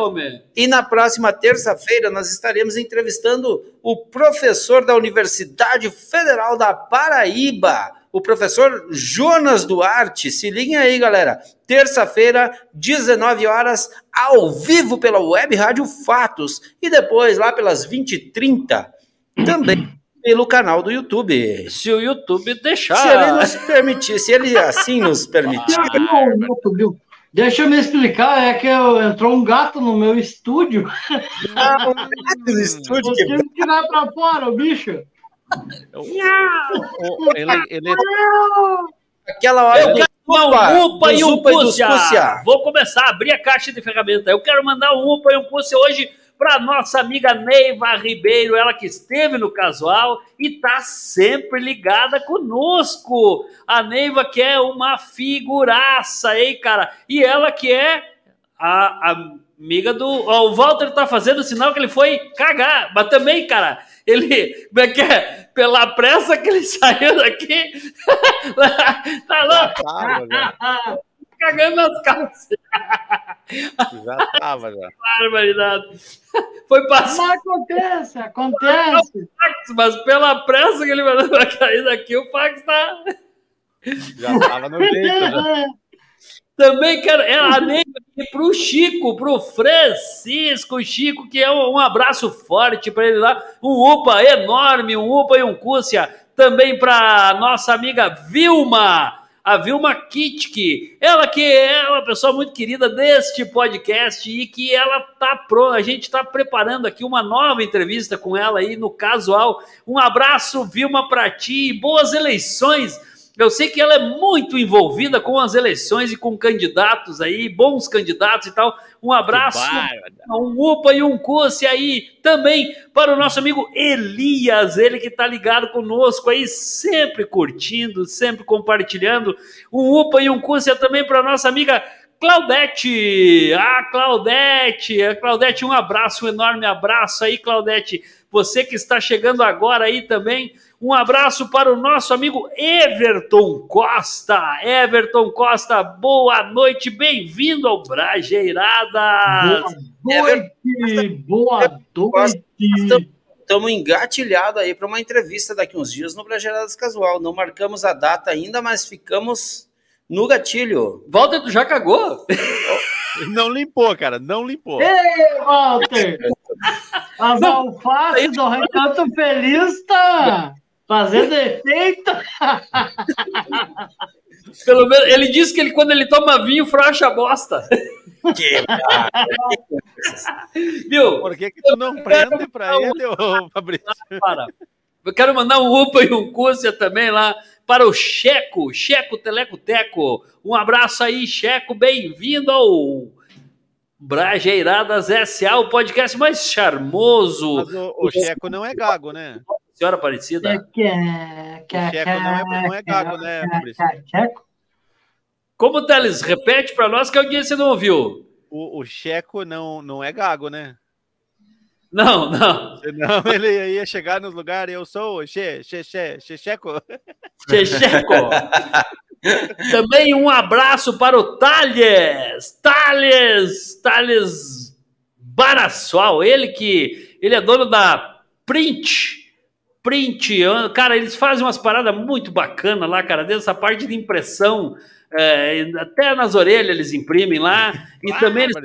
E na próxima terça-feira nós estaremos entrevistando o professor da Universidade Federal da Paraíba, o professor Jonas Duarte. Se liguem aí, galera. Terça-feira, 19 horas, ao vivo pela Web Rádio Fatos. E depois, lá pelas 20h30, também pelo canal do YouTube. Se o YouTube deixar. Se ele nos permitir, se ele assim nos permitir. Não, não. Deixa eu me explicar, é que eu, entrou um gato no meu estúdio. no estúdio Eu que tive que tirar pra fora o bicho. O- Ele, ele, aquela hora Eu quero mandar um upa e um. Cúcia. Vou começar a abrir a caixa de ferramentas. Eu quero mandar um upa e um Cúcia hoje para nossa amiga Neiva Ribeiro, ela que esteve no casual e tá sempre ligada conosco. A Neiva que é uma figuraça, hein, cara? E ela que é a, a amiga do. Ó, o Walter tá fazendo sinal que ele foi cagar, mas também, cara, ele. Como é que é? Pela pressa que ele saiu daqui. tá louco? tava, já, Cagando nas calças. já tava, já. Barbaridade. Foi passar. Mas acontece, acontece. Mas pela pressa que ele mandou pra cair daqui, o fax tá. Já tava no jeito, já. Também quero é, a aqui pro Chico, pro Francisco Chico, que é um, abraço forte para ele lá. Um UPA enorme, um UPA e um Cúcia. Também para nossa amiga Vilma, a Vilma Kitke. Ela que é uma pessoa muito querida deste podcast e que ela tá pronta. A gente está preparando aqui uma nova entrevista com ela aí no casual. Um abraço, Vilma, para ti. Boas eleições. Eu sei que ela é muito envolvida com as eleições e com candidatos aí, bons candidatos e tal. Um abraço, um UPA e um Cusse aí também para o nosso amigo Elias, ele que está ligado conosco aí, sempre curtindo, sempre compartilhando. Um UPA e um Cusse também para a nossa amiga Claudete. Ah, Claudete, a Claudete, um abraço, um enorme abraço aí, Claudete. Você que está chegando agora aí também. Um abraço para o nosso amigo Everton Costa. Everton Costa, boa noite, bem-vindo ao Brajeiradas. Boa noite, boa noite. Estamos engatilhados aí para uma entrevista daqui uns dias no Brajeiradas Casual. Não marcamos a data ainda, mas ficamos no gatilho. Walter, tu já cagou? Não limpou, cara, não limpou. Ei, Walter! As alfaces do Recanto Feliz tá fazendo efeito. Pelo menos, ele disse que ele, quando ele toma vinho, frouxa a bosta. Que Viu? Por que, que tu não prende pra ele, ô Fabrício? Para. Eu quero mandar um UPA e um Cúcia também lá para o Checo, Checo Teleco Teco. Um abraço aí, Checo, bem-vindo ao Brajeiradas SA, o podcast mais charmoso. Mas o, o Checo não é gago, né? Senhora Aparecida. O Checo não é, não é gago, né, Fabrício? Como Teles, repete para nós que a audiência não ouviu. O, o Checo não, não é gago, né? Não, não. Senão ele ia chegar nos lugares, eu sou o Che, Che, Che, Che, Checo. Checheco. Também um abraço para o Thales. Thales, Thales Barassual, ele que ele é dono da Print. Print, cara, eles fazem umas paradas muito bacanas lá, cara, dessa parte de impressão, é, até nas orelhas eles imprimem lá, e também eles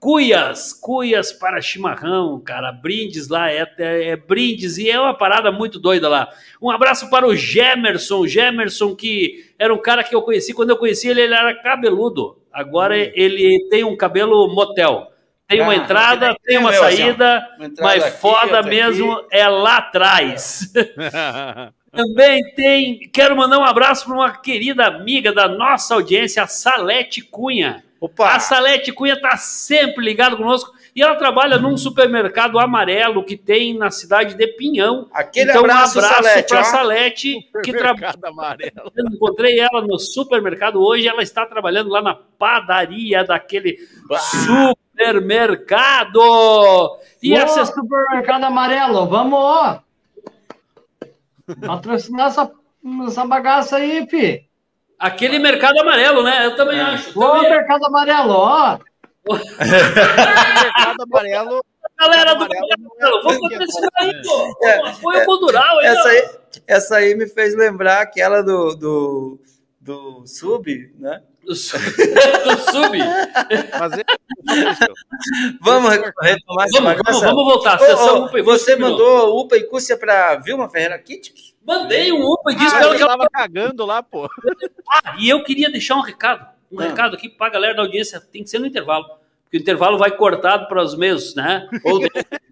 cuias, cuias para chimarrão, cara, brindes lá, é, é, é, brindes, e é uma parada muito doida lá. Um abraço para o Gemerson, Gemerson, que era um cara que eu conheci, quando eu conheci ele, ele era cabeludo, agora hum. ele tem um cabelo motel. Tem uma ah, entrada, tem uma saída, assim, uma mas aqui, foda mesmo aqui. é lá atrás. Também tem. Quero mandar um abraço para uma querida amiga da nossa audiência, a Salete Cunha. Opa. A Salete Cunha está sempre ligada conosco e ela trabalha num supermercado amarelo que tem na cidade de Pinhão. Aquele então, abraço, um abraço Salete, para ó. Supermercado que trabalha. amarelo. Eu encontrei ela no supermercado hoje. Ela está trabalhando lá na padaria daquele supermercado. E Ô, essa supermercado amarelo, vamos, ó. Patrocinar essa, essa bagaça aí, fi. Aquele mercado amarelo, né? Eu também acho. Ô, Também- mercado amarelo, ó. mercado amarelo. Galera do amarelo é Vamos patrocinar é. aí, pô. Pô, Apoio cultural aí, Essa ó. aí, essa aí me fez lembrar aquela do, do, do Sub, né? Do su- do sub. Mas é- Vamos retomar Vamos, vamos, vamos voltar. Ô, ô, UPA e você mandou UPA e Cúcia para Vilma Ferreira Kitt? Mandei um UPA e disse Ah, pra ela eu que ela tava cagando lá, pô. Ah, e eu queria deixar um recado. Um Ah. recado aqui pra galera da audiência. Tem que ser no intervalo. Porque o intervalo vai cortado para os meios, né? Ou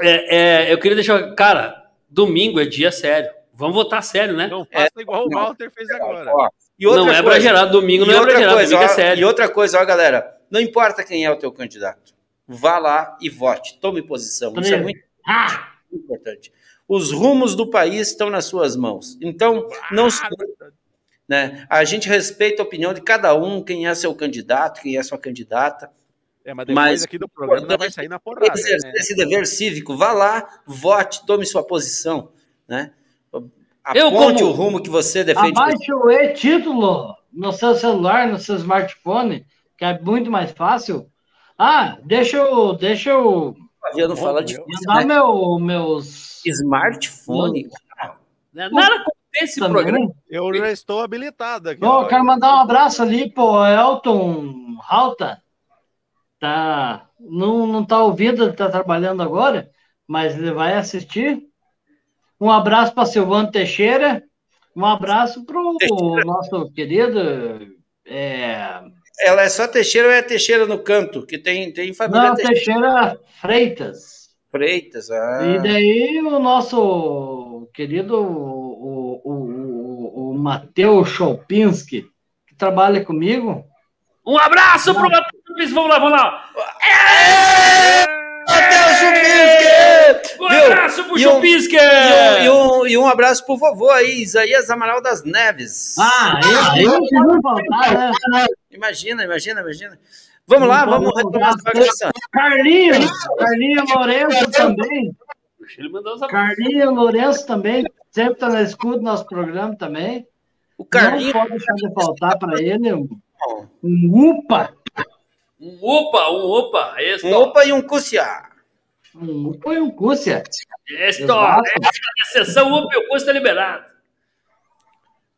é, é, eu queria deixar. Cara, domingo é dia sério. Vamos votar sério, né? Não faça igual o Walter fez agora. Ó, e outra não é pra coisa, gerar. Domingo não é pra outra gerar. coisa, Domingo é ó, sério. E outra coisa, ó, galera, não importa quem é o teu candidato, vá lá e vote, tome posição. Isso é muito Ah, importante. Os rumos do país estão nas suas mãos. Então, não se né? A gente respeita a opinião de cada um, quem é seu candidato, quem é sua candidata. É, mas depois Mas- aqui do programa vai sair na porrada. Exercer Né? esse dever cívico, vá lá, vote, tome sua posição, né? Eu, Aponte como- o rumo que você defende. abaixe o e-título no seu celular, no seu smartphone, que é muito mais fácil. Ah, deixa eu, deixa eu Fabiano fala de Mandar meu, meus. smartphone. Né? Nada como esse Também. programa. Eu já estou habilitado aqui. Ó. eu quero mandar um abraço ali pro Elton Halta. Tá, não, não tá ouvindo, ele tá trabalhando agora, mas ele vai assistir. Um abraço para Silvano Teixeira. Um abraço pro nosso querido. é, Ela é só Teixeira ou é Teixeira no canto? Que tem, tem família não, Teixeira. Teixeira Freitas. Freitas. Ah. E daí o nosso querido o, o, o, o Matheus Chopinski, que trabalha comigo. Um abraço pro Matheus. Vamos lá, vamos lá. Matheus Chupinski! Um Viu? abraço pro E um- Chupisque! E um, e, um, e um abraço pro vovô aí, Isaías Amaral das Neves. Ah, eu, eu que não faltar, né? Imagina, imagina, imagina. Vamos lá, Não vamos vamos retomar faltar. bagaça. Carlinhos, Carlinhos Lourenço também. Ele mandou os abraços. Carlinhos Lourenço também, sempre está na escuta do nosso programa também. O Carlinhos. Não pode deixar de faltar para ele um, um UPA. Um upa, um upa. Esto, Um opa e um cuciá. Um UPA e um Cúcia. esto. Exato. A sessão upa e o custo é liberado.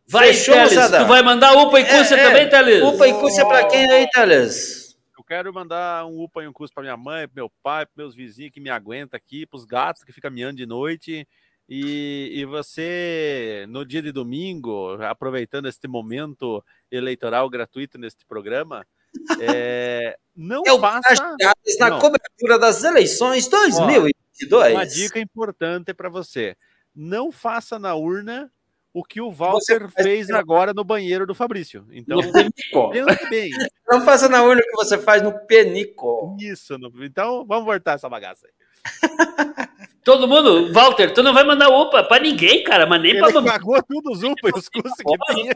Vai, Fechou, Teles. moçada? Tu vai mandar upa e custo É, é. também, Teles? Upa e cuciá pra quem aí, Thales? Eu quero mandar um upa e um custo para minha mãe, pro meu pai, pros meus vizinhos que me aguentam aqui, pros gatos que ficam miando de noite. E, e você, no dia de domingo, aproveitando este momento eleitoral gratuito neste programa, é, não É faça na Não. cobertura das eleições 2022. uma dica importante para você. Não faça na urna o que o Walter fez agora no banheiro do Fabrício. Então, No penico. bem. Não faça na urna o que você faz no penico. Isso. no- Então, vamos voltar essa bagaça aí. Todo mundo, Walter, tu não vai mandar upa pra ninguém, cara, mas nem pra Ele pagou tudo os upa os que tinha.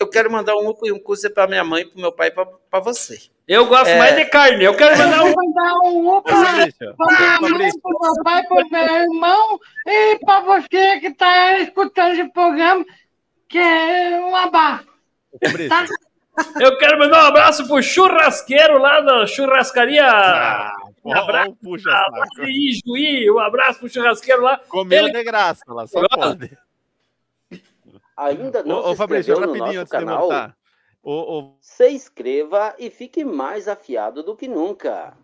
Eu quero mandar um e um cuciá pra minha mãe, pro meu pai e pra, pra você. Eu gosto É. mais de carne. Eu quero mandar Eu um. vou dar um para meu pai, para meu irmão e para você que está escutando o programa, que é um abraço. Fabrício. Eu quero mandar um abraço pro churrasqueiro lá da churrascaria. Ah, Um abraço. ó, puxa Ah, saco. Juí, Juí, um abraço pro churrasqueiro lá. Comeu Ele- de graça lá, só pode. Ainda não Ô, se Fabrício, inscreveu no nosso canal? Ô, ô, Se inscreva e fique mais afiado do que nunca.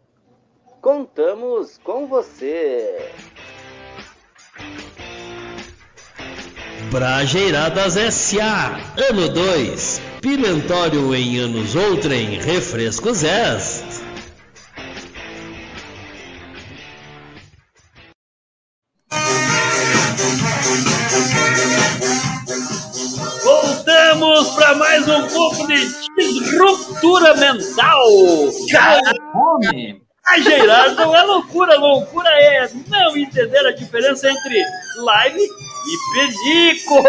Contamos com você. Brajeiradas S.A. Ano 2. Pimentório em anos outrem. Refrescos S. para mais um pouco de disruptura mental. Ai, Gerardo, não é loucura. Loucura é não entender a diferença entre live e penico.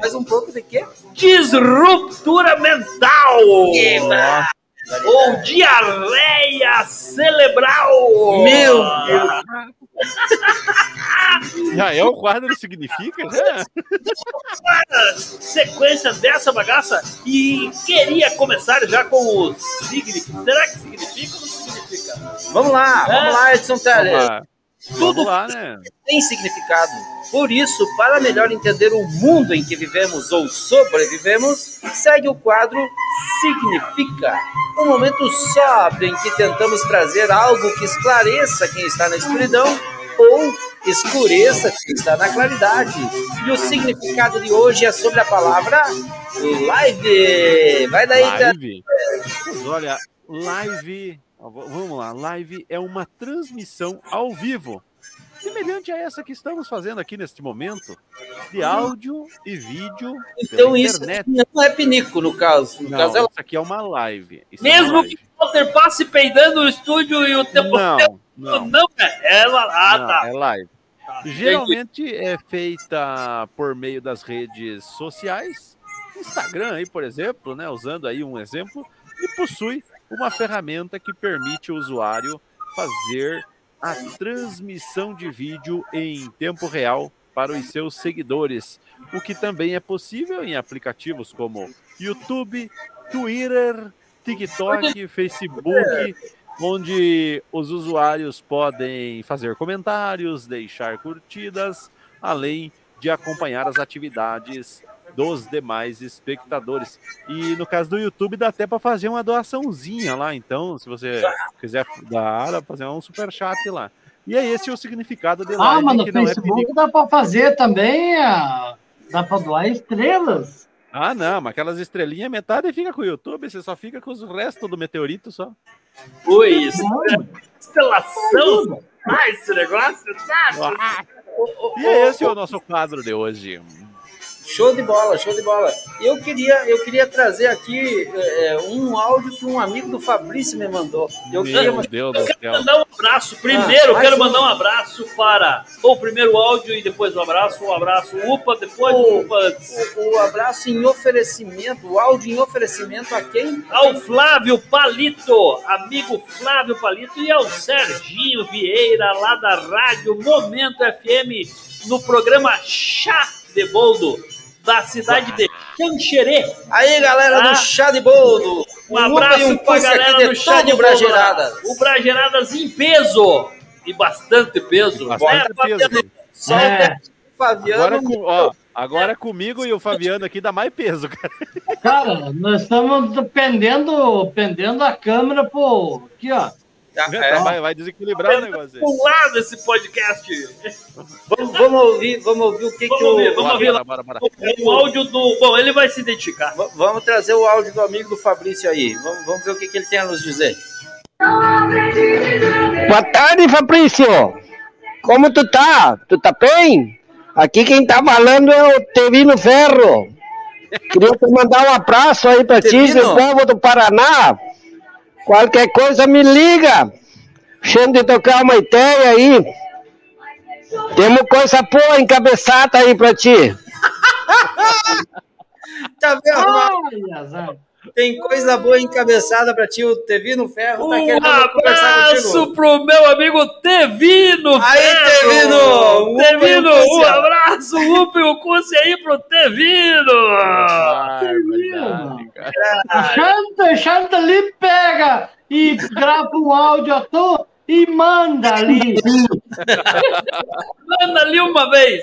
Mais um pouco de quê? Disruptura mental. Ou diarreia cerebral. Meu Deus. já é o quadro significa? né? Sequência dessa bagaça e queria começar já com o significado. Será que significa ou não significa? Vamos lá, É. vamos lá, Edson Teles. Vamos lá, né? Tem significado. Por isso, para melhor entender o mundo em que vivemos ou sobrevivemos, segue o quadro Significa. Um momento sóbrio em que tentamos trazer algo que esclareça quem está na escuridão ou escureça quem está na claridade. E o significado de hoje é sobre a palavra live. Vai daí. Live. Mas olha, live. Vamos lá, live é uma transmissão ao vivo, semelhante a essa que estamos fazendo aqui neste momento, de áudio e vídeo. Então isso não é pinico, no caso. No Não, caso é isso aqui é uma live. Isso é Mesmo live. que o Walter passe peidando no estúdio e o tempo Não, não, não. é. Ela, ah, Não, tá. É live. Tá, Geralmente é feita por meio das redes sociais, Instagram aí, por exemplo, né, usando aí um exemplo, e possui uma ferramenta que permite o usuário fazer a transmissão de vídeo em tempo real para os seus seguidores, o que também é possível em aplicativos como YouTube, Twitter, TikTok, Facebook onde os usuários podem fazer comentários, deixar curtidas, além de acompanhar as atividades dos demais espectadores. E no caso do YouTube dá até para fazer uma doaçãozinha lá, então, se você quiser dar, fazer um super chat lá. E é esse o significado de live, Ah, mas no que não é Facebook pedir... dá pra fazer também, ah, dá pra doar estrelas. Ah, não, mas aquelas estrelinhas, metade fica com o YouTube, você só fica com os restos do meteorito só. Ui, estelação. Ah, esse negócio, sabe? E é esse o nosso quadro de hoje. Show de bola, show de bola. Eu queria, eu queria trazer aqui é, um áudio que um amigo do Fabrício me mandou. Eu queria Meu Deus do Eu quero céu. mandar um abraço. Primeiro, eu Ah, quero mais um. mandar um abraço para o primeiro áudio e depois o abraço. O abraço, upa, depois O- upa o, o abraço em oferecimento, o áudio em oferecimento a quem? Ao Flávio Palito, amigo Flávio Palito, e ao Serginho Vieira, lá da Rádio Momento FM, no programa Chá de Boldo, da cidade de Xanxerê. Aí, galera Ah. do Chá de Boldo. Um abraço e um pra galera aqui do Chá de. Brageiradas. O Brageiradas em peso. E bastante peso. Bastante né, Fabiano? peso. Só É. o Fabiano. Agora, com, ó, agora comigo e o Fabiano aqui dá mais peso, cara. Cara, nós estamos pendendo, pendendo a câmera pro. Aqui, ó. Ah, é. Vai, vai desequilibrar o negócio aí. Pular desse podcast. Vamos, vamos ouvir, vamos ouvir o que, Vamos que o. ouvir, vamos Bora, ouvir bora, bora, bora. O áudio do. Bom, ele vai se identificar. V- Vamos trazer o áudio do amigo do Fabrício aí. Vamos, vamos ver o que, que ele tem a nos dizer. Boa tarde, Fabrício. Como tu tá? Tu tá bem? Aqui quem tá falando é o Tevino Ferro. Queria te mandar um abraço aí pra ti, do povo do Paraná. Qualquer coisa me liga. Chamo de tocar uma ideia aí. Temos coisa boa encabeçada aí pra ti. Tá vendo? Ai, azar. Tem coisa boa encabeçada pra ti. O Tevino Ferro tá Um querendo conversar abraço pro meu amigo Tevino. Aí, Ferro. Tevino! Upa e Tevino, o um Cúcia. abraço, upa e o Cúcia aí pro Tevino. Barbaridade, cara. O Xanta, Xanta ali pega e grava um áudio à toa e manda ali. Manda ali uma vez.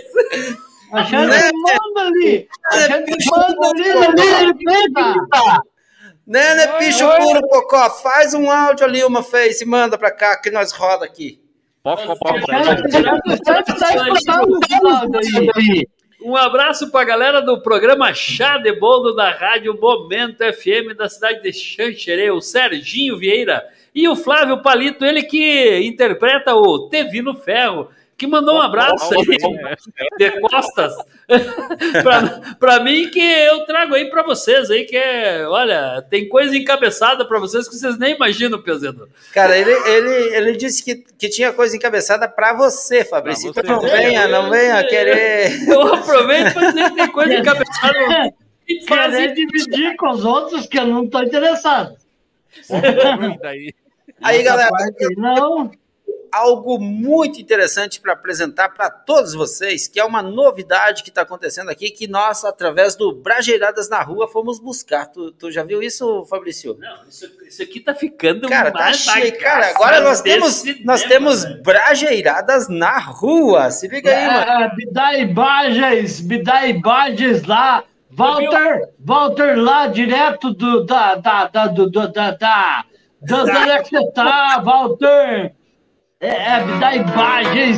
A Xanta Né? manda ali. A Xanta manda ali. ali, pensa. Né, né, bicho puro, Cocó? Faz um áudio ali, uma face, e manda pra cá que nós roda aqui. Um abraço pra galera do programa Chá de Bolo da Rádio Momento FM da cidade de Xanxerê, o Serginho Vieira e o Flávio Palito, ele que interpreta o Tevino Ferro, que mandou um abraço aí de costas pra, pra mim que eu trago aí pra vocês aí, que é, olha, tem coisa encabeçada pra vocês que vocês nem imaginam, Pezedo. Cara, ele, ele, ele disse que, que tinha coisa encabeçada pra você, Fabrício. Pra Então você. não venha, não venha querer. Eu aproveito pra dizer que tem coisa encabeçada e Querer fazem dividir com os outros que eu não tô interessado. Aí, galera, Não, algo muito interessante para apresentar para todos vocês, que é uma novidade que está acontecendo aqui, que nós, através do Brajeiradas na Rua, fomos buscar. Tu, tu já viu isso, Fabrício? Não, isso, isso aqui tá ficando Cara, tá cheio. Cara, agora nós temos, nós tema, temos né? Brajeiradas na Rua. Se liga aí, mano. é, me dá imagens, me dá imagens lá. Walter, Walter lá, direto do, da, da, da, do, do, da, da, da, da onde é que você tá, Walter? É, é, me dá imagens.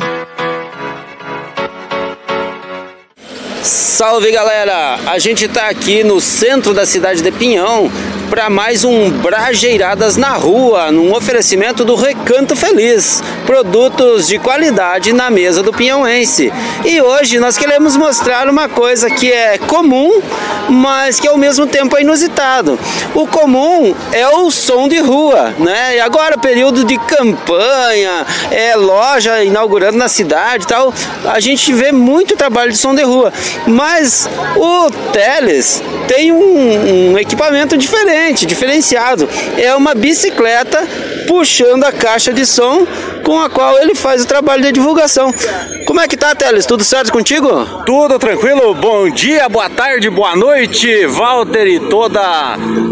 Salve galera! A gente tá aqui no centro da cidade de Pinhão para mais um Brajeiradas na Rua, num oferecimento do Recanto Feliz, produtos de qualidade na mesa do pinhãoense. E hoje nós queremos mostrar uma coisa que é comum, mas que ao mesmo tempo é inusitado. O comum é o som de rua, né? E agora período de campanha, é loja inaugurando na cidade, tal, a gente vê muito trabalho de som de rua. Mas o Teles tem um, um equipamento diferente diferente, diferenciado. É uma bicicleta puxando a caixa de som com a qual ele faz o trabalho de divulgação. Como é que tá, Teles? Tudo certo contigo? Tudo tranquilo? Bom dia, boa tarde, boa noite, Walter e toda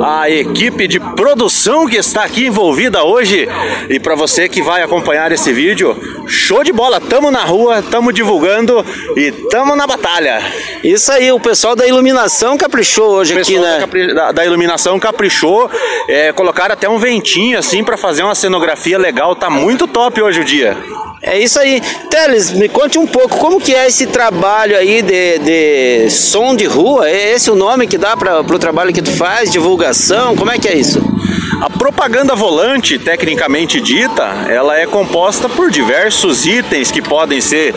a equipe de produção que está aqui envolvida hoje. E para você que vai acompanhar esse vídeo, show de bola, tamo na rua, tamo divulgando e tamo na batalha. Isso aí, o pessoal da iluminação caprichou hoje aqui, né? da- da iluminação caprichou, é, colocaram até um ventinho assim para fazer uma cenografia legal, tá muito top hoje o dia. É isso aí. Teles, me conte um pouco como que é esse trabalho aí de, de som de rua. É esse o nome que dá para o trabalho que tu faz? Divulgação? Como é que é isso? A propaganda volante, tecnicamente dita, ela é composta por diversos itens que podem ser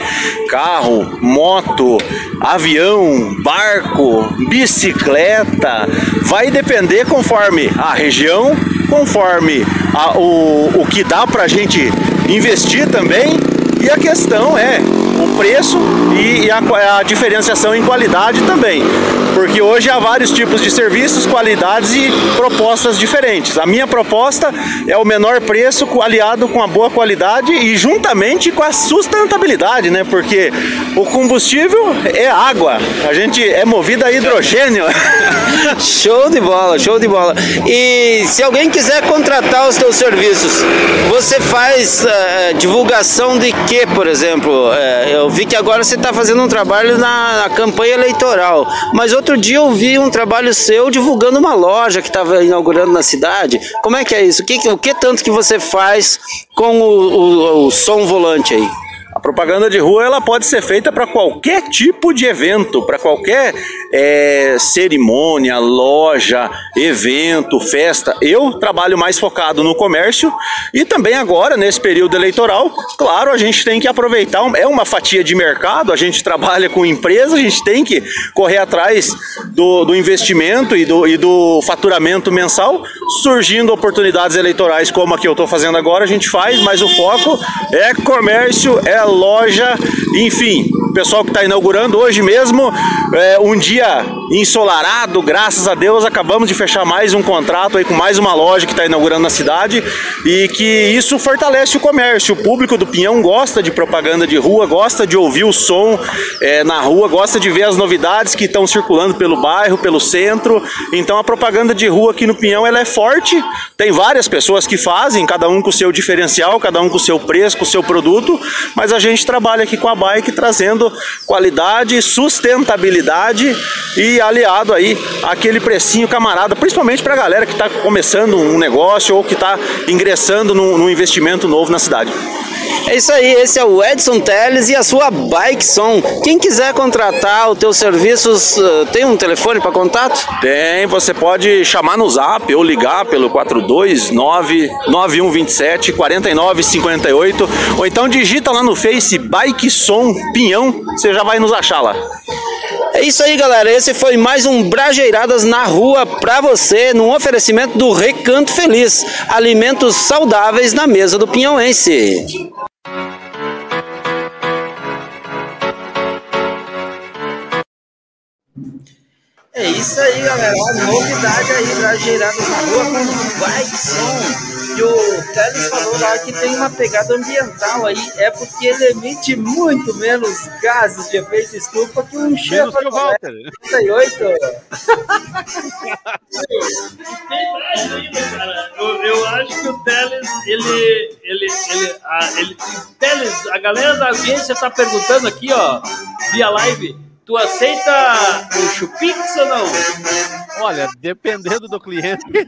carro, moto, avião, barco, bicicleta. Vai depender conforme a região, conforme a- o, o que dá pra gente investir também. E a questão é o preço e, e a, a diferenciação em qualidade também. Porque hoje há vários tipos de serviços, qualidades e propostas diferentes. A minha proposta é o menor preço aliado com a boa qualidade e juntamente com a sustentabilidade, né? Porque o combustível é água, a gente é movido a hidrogênio. Show de bola, show de bola. E se alguém quiser contratar os teus serviços, você faz eh, divulgação de quê, por exemplo? Eh, eu vi que agora você está fazendo um trabalho na, na campanha eleitoral, mas outro dia eu vi um trabalho seu divulgando uma loja que estava inaugurando na cidade. Como é que é isso? O que, o que tanto que você faz com o, o- o som volante aí? Propaganda de rua ela pode ser feita para qualquer tipo de evento, para qualquer é, cerimônia, loja, evento, festa. Eu trabalho mais focado no comércio e também agora, nesse período eleitoral, claro, a gente tem que aproveitar, é uma fatia de mercado, a gente trabalha com empresa, a gente tem que correr atrás do, do investimento e do, e do faturamento mensal, surgindo oportunidades eleitorais como a que eu estou fazendo agora, a gente faz, mas o foco é comércio, é loja, enfim. O pessoal que está inaugurando hoje mesmo, é um dia ensolarado, graças a Deus, acabamos de fechar mais um contrato aí com mais uma loja que está inaugurando na cidade e que isso fortalece o comércio. O público do Pinhão gosta de propaganda de rua, gosta de ouvir o som é, na rua, gosta de ver as novidades que estão circulando pelo bairro, pelo centro. Então a propaganda de rua aqui no Pinhão ela é forte. Tem várias pessoas que fazem, cada um com o seu diferencial, cada um com o seu preço, com o seu produto, mas a gente trabalha aqui com a bike trazendo qualidade, sustentabilidade e aliado aí aquele precinho camarada, principalmente para a galera que está começando um negócio ou que está ingressando num, num investimento novo na cidade. É isso aí, esse é o Edson Teles e a sua Bike Som. Quem quiser contratar os teus serviços, eh, tem um telefone para contato? Tem, você pode chamar no zap ou ligar pelo 429-9127-4958 ou então digita lá no Face Bike Som Pinhão, você já vai nos achar lá. É isso aí, galera. Esse foi mais um Brajeiradas na Rua pra você, num oferecimento do Recanto Feliz. Alimentos saudáveis na mesa do Pinhãoense. É isso aí, galera. A novidade aí, Brajeiradas na Rua com Bike Som. E o Teles falou lá que tem uma pegada ambiental aí. É porque ele emite muito menos gases de efeito estufa que um Menos que o Chevrolet Walter. 38. Tem mais ainda, cara. Eu, eu acho que o Teles, ele. ele, ele, a, ele Teles, a galera da audiência tá perguntando aqui, ó, via live. Tu aceita o Chupix ou não? Olha, dependendo do cliente. que.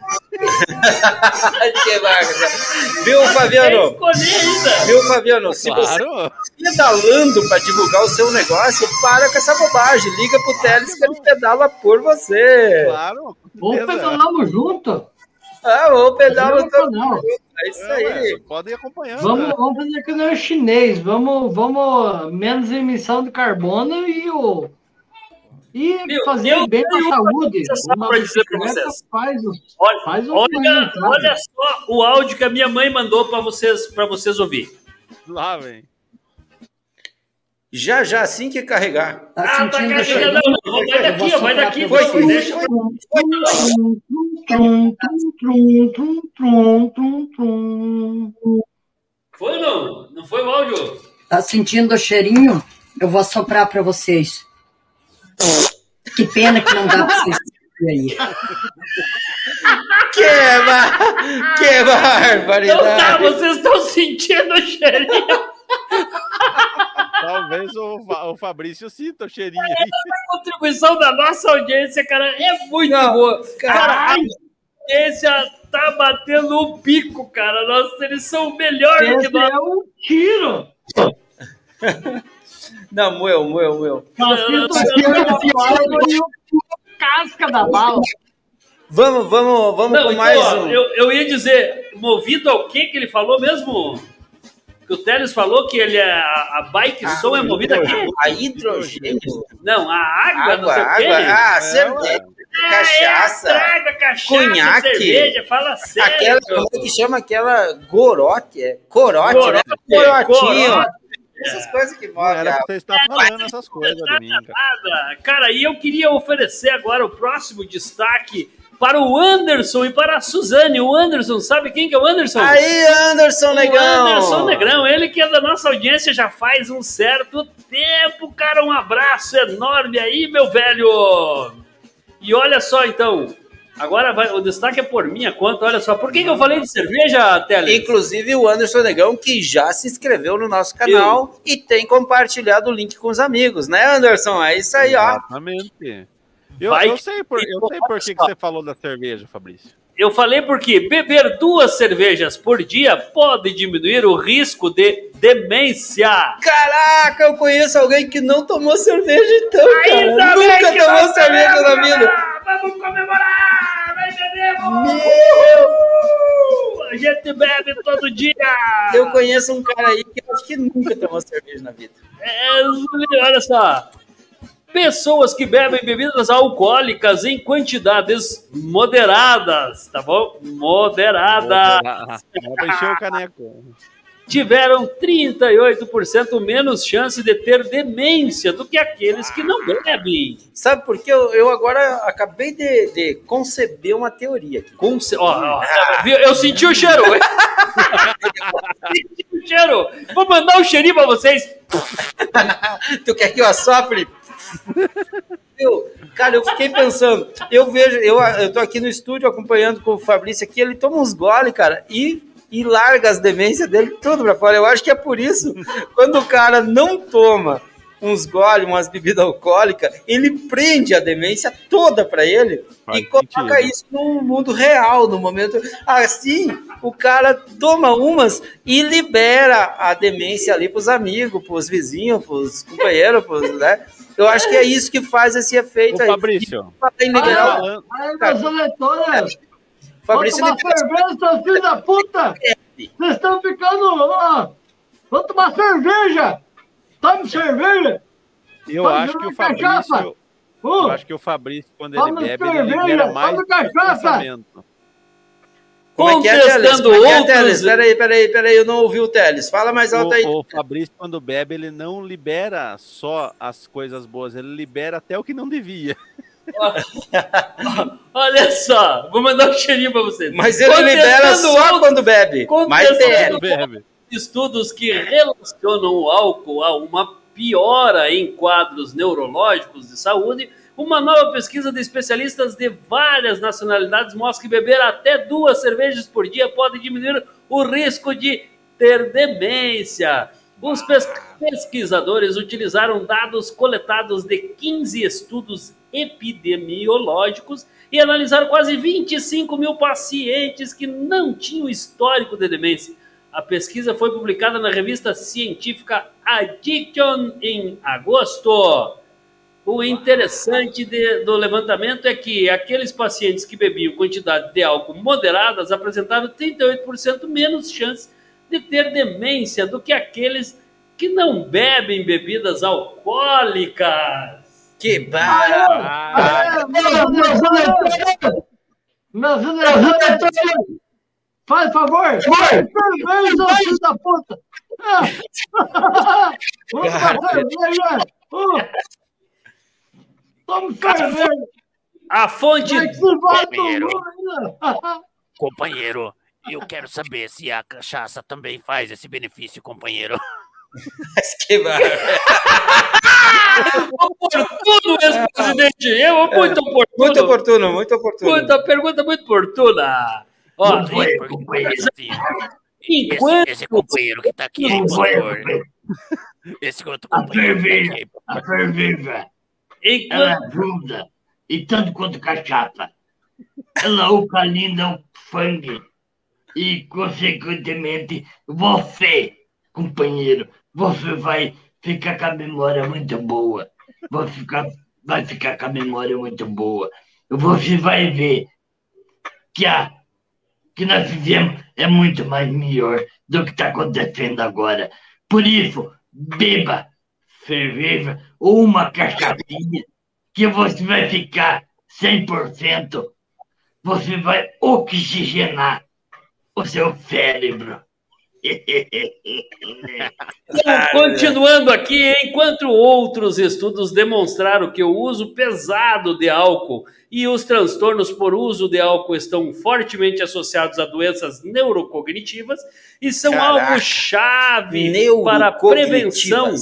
Viu, Fabiano? ainda. Viu, Fabiano? Se você Claro. tá pedalando para divulgar o seu negócio, para com essa bobagem. Liga pro Teles que ele pedala por você. Claro. Ou beleza. pedalamos junto. Ah, ou pedala Não, todo não. É isso É, aí. ué, Podem ir acompanhando. Vamos, né? vamos fazer o chinês. Vamos, vamos menos emissão de carbono e o e Meu, fazer eu bem para a saúde. Uma pra dizer vocês. faz, o- Olha, faz um olha, olha só o áudio que a minha mãe mandou para vocês, pra vocês ouvir. Lá, vem. Já, já, assim que carregar. Tá Ah, tá sentindo o carregando. não, vai daqui, ó, vai daqui. Foi, Foi, foi, deixa. Trum. Foi ou não? Não foi o áudio? Tá sentindo o cheirinho? Eu vou assoprar pra vocês. Que pena que não dá pra vocês aí. Que, bar... que Então tá, barbaridade! vocês estão sentindo o cheirinho. Talvez o, o Fabrício sinta o cheirinho aí. A contribuição da nossa audiência, cara, é muito Não, boa. Cara, a caralho. audiência tá batendo o pico, cara. Nossa, eles são melhores do que Esse nós. é um tiro. Não, moeu, moeu, moeu. Casca da bala. Vamos, vamos, vamos Não, com então, mais um. eu, eu ia dizer, movido ao que que ele falou mesmo? Que o Teles falou que ele é, a, a bike som é movida a? A hidrogênio? Não, a água, não Água, sei o quê. água. Ah, É, cerveja, É, cachaça. É, traga, cachaça, conhaque. cerveja, fala sério. Aquela como é que chama aquela gorote, é? Corote, né? Corote, Corotinho. corote. Essas coisas que Não movem era pra você estar falando essas coisas cara. Nada. Cara, e eu queria oferecer agora o próximo destaque para o Anderson e para a Suzane. O Anderson, sabe quem que é o Anderson? Aí, Anderson O Negão. Anderson Negrão, ele que é da nossa audiência já faz um certo tempo, cara. Um abraço enorme aí, meu velho. E olha só, então, agora vai- o destaque é por minha conta. Olha só, por que, que eu falei de cerveja, Teles? Inclusive o Anderson Negão, que já se inscreveu no nosso canal e tem compartilhado o link com os amigos, né, Anderson? É isso aí, ó. Exatamente. Eu, Vai eu sei por, eu sei por que, que você falou da cerveja, Fabrício. Eu falei porque beber duas cervejas por dia pode diminuir o risco de demência. Caraca, eu conheço alguém que não tomou cerveja então, Ainda cara. bem Nunca que tomou cerveja na vamos vida. Vamos comemorar! Vai beber! Meu! A gente bebe todo dia! Eu conheço um cara aí que acho que nunca tomou cerveja na vida. É, olha só. Pessoas que bebem bebidas alcoólicas em quantidades moderadas, tá bom? Moderadas. Encher o caneco. Tiveram 38% menos chance de ter demência do que aqueles que não bebem. Sabe por quê? Eu, eu agora acabei de, de conceber uma teoria aqui. Conce- ó, ó, viu? eu senti o cheiro. senti o cheiro. Vou mandar um cheirinho pra vocês. Tu quer que eu assopre? Eu, cara, eu fiquei pensando. Eu vejo, eu, eu tô aqui no estúdio acompanhando com o Fabrício aqui, ele toma uns gole, cara, e, e larga as demências dele tudo pra fora. Eu acho que é por isso, quando o cara não toma uns gole, umas bebidas alcoólicas, ele prende a demência toda pra ele Faz e coloca sentido. isso no mundo real, no momento. Assim, o cara toma umas e libera a demência ali pros amigos, pros vizinhos, pros companheiros, pros, né? Eu acho que é isso que faz esse efeito Ô, aí. Fabrício, em liberal, falando- Aí, meus eleitores, Fabrício vamos tomar cerveja, seus filhos da puta! Vocês estão ficando... Ó, vamos tomar cerveja! Tome cerveja! eu Vamos acho que o cachaça. Fabrício. Uh, Eu acho que o Fabrício, quando ele Vamos bebe, ele cerveja, libera mais cachaça. pensamento. Como é que é, Teles? Contestando Como é que é, outros-? Peraí, peraí, peraí, eu não ouvi o Teles. Fala mais alto aí. O, o Fabrício, quando bebe, ele não libera só as coisas boas, ele libera até o que não devia. Olha só, vou mandar um cheirinho pra vocês. Mas ele Contestando libera só outros- quando bebe. Mas contestando bebe. Quando bebe. estudos que relacionam o álcool a uma piora em quadros neurológicos de saúde, uma nova pesquisa de especialistas de várias nacionalidades mostra que beber até duas cervejas por dia pode diminuir o risco de ter demência. Os pes- pesquisadores utilizaram dados coletados de 15 estudos epidemiológicos e analisaram quase 25 mil pacientes que não tinham histórico de demência. A pesquisa foi publicada na revista científica Addiction em agosto. O interessante de- do levantamento é que aqueles pacientes que bebiam quantidade de álcool moderadas apresentaram 38% menos chance de ter demência do que aqueles que não bebem bebidas alcoólicas. Que barra. Ah, É, meus meus eleitores! Faz favor! Cerveja, seus filhos da puta! Toma cerveja! A fonte. É que se vai Companheiro. tomar? Companheiro, eu quero saber se a cachaça também faz esse benefício, companheiro. que bárbaro. Oportuno, ex-presidente. Eu, muito oportuno. Muito oportuno, muito oportuno. Muita pergunta muito oportuna. Ó, Muito bem, companheiro. enquanto. Esse, esse companheiro que tá aqui, Não companheiro. Esse outro A companheiro que tá a cerveja, ela ajuda, e tanto quanto cachaça. Ela alcalina o sangue. E, consequentemente, você, companheiro, você vai ficar com a memória muito boa. Vai ficar, vai ficar com a memória muito boa. Você vai ver que a que nós fizemos é muito mais melhor do que está acontecendo agora. Por isso, beba cerveja ou uma cachaçinha que você vai ficar 100%. Você vai oxigenar o seu cérebro. Então, continuando aqui, enquanto outros estudos demonstraram que o uso pesado de álcool e os transtornos por uso de álcool estão fortemente associados a doenças neurocognitivas e são Caraca. algo chave para a prevenção.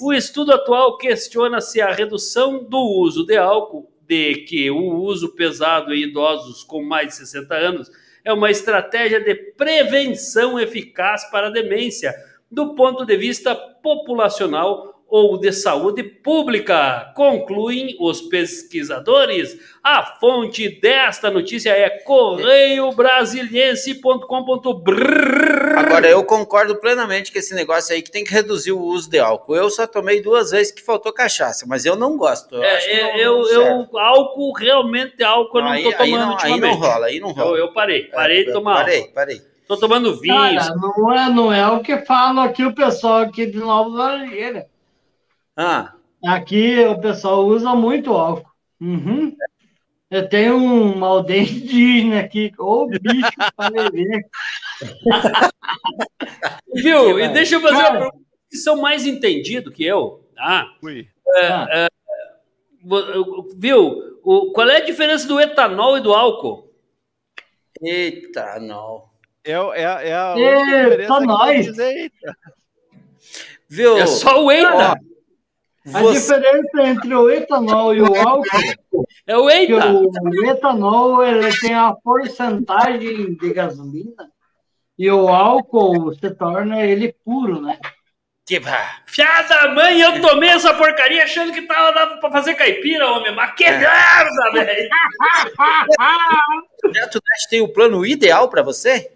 O estudo atual questiona se a redução do uso de álcool, de que o uso pesado em idosos com mais de 60 anos é uma estratégia de prevenção eficaz para a demência, do ponto de vista populacional ou de saúde pública, concluem os pesquisadores. A fonte desta notícia é correiobrasiliense.com.br. Agora, eu concordo plenamente que esse negócio aí que tem que reduzir o uso de álcool. Eu só tomei duas vezes que faltou cachaça, mas eu não gosto. Eu acho que É, não- é, eu, não eu, álcool, realmente álcool eu não Aí- tô aí tomando não- aí ultimamente. não rola, aí não rola. Eu, eu parei, parei de É, tomar parei, álcool. parei. Tô tomando vinho. Cara, não é, não é o que fala aqui o pessoal aqui de Nova Brasília. Ah, Aqui o pessoal usa muito álcool. Uhum. Eu tenho uma aldeia indígena aqui, ô bicho, para ver. Viu? E deixa eu fazer uma Cara. pergunta. Vocês são mais entendidos que eu, tá? Ui. É, é, vo- viu? O, qual é a diferença do etanol e do álcool? eita, não. É, é, é a que nós. eu dizei. Viu? É só o eita. A Você- diferença entre o etanol e o álcool É o é eita. o etanol ele tem a porcentagem de gasolina e o álcool se torna ele puro, né? Que. Fiada mãe, eu tomei essa porcaria achando que tava dando pra fazer caipira, homem. Mas que É. merda, velho. Tem o plano ideal para você?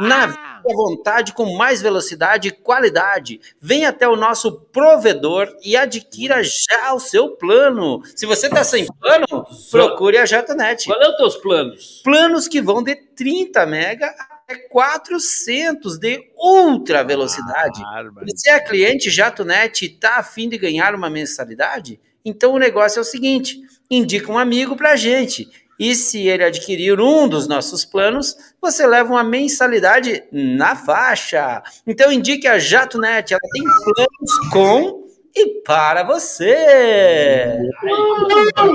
Navegue à vontade com mais velocidade e qualidade. Venha até o nosso provedor e adquira já o seu plano. Se você está sem plano, procure a JetNet. Qual é os teus planos? Planos que vão de 30 mega até 400 de ultra velocidade. Bárbaro. Você é cliente JatoNet e está afim de ganhar uma mensalidade? Então o negócio é o seguinte: indica um amigo para a gente. E se ele adquirir um dos nossos planos, você leva uma mensalidade na faixa. Então indique a JatoNet, ela tem planos com e para você.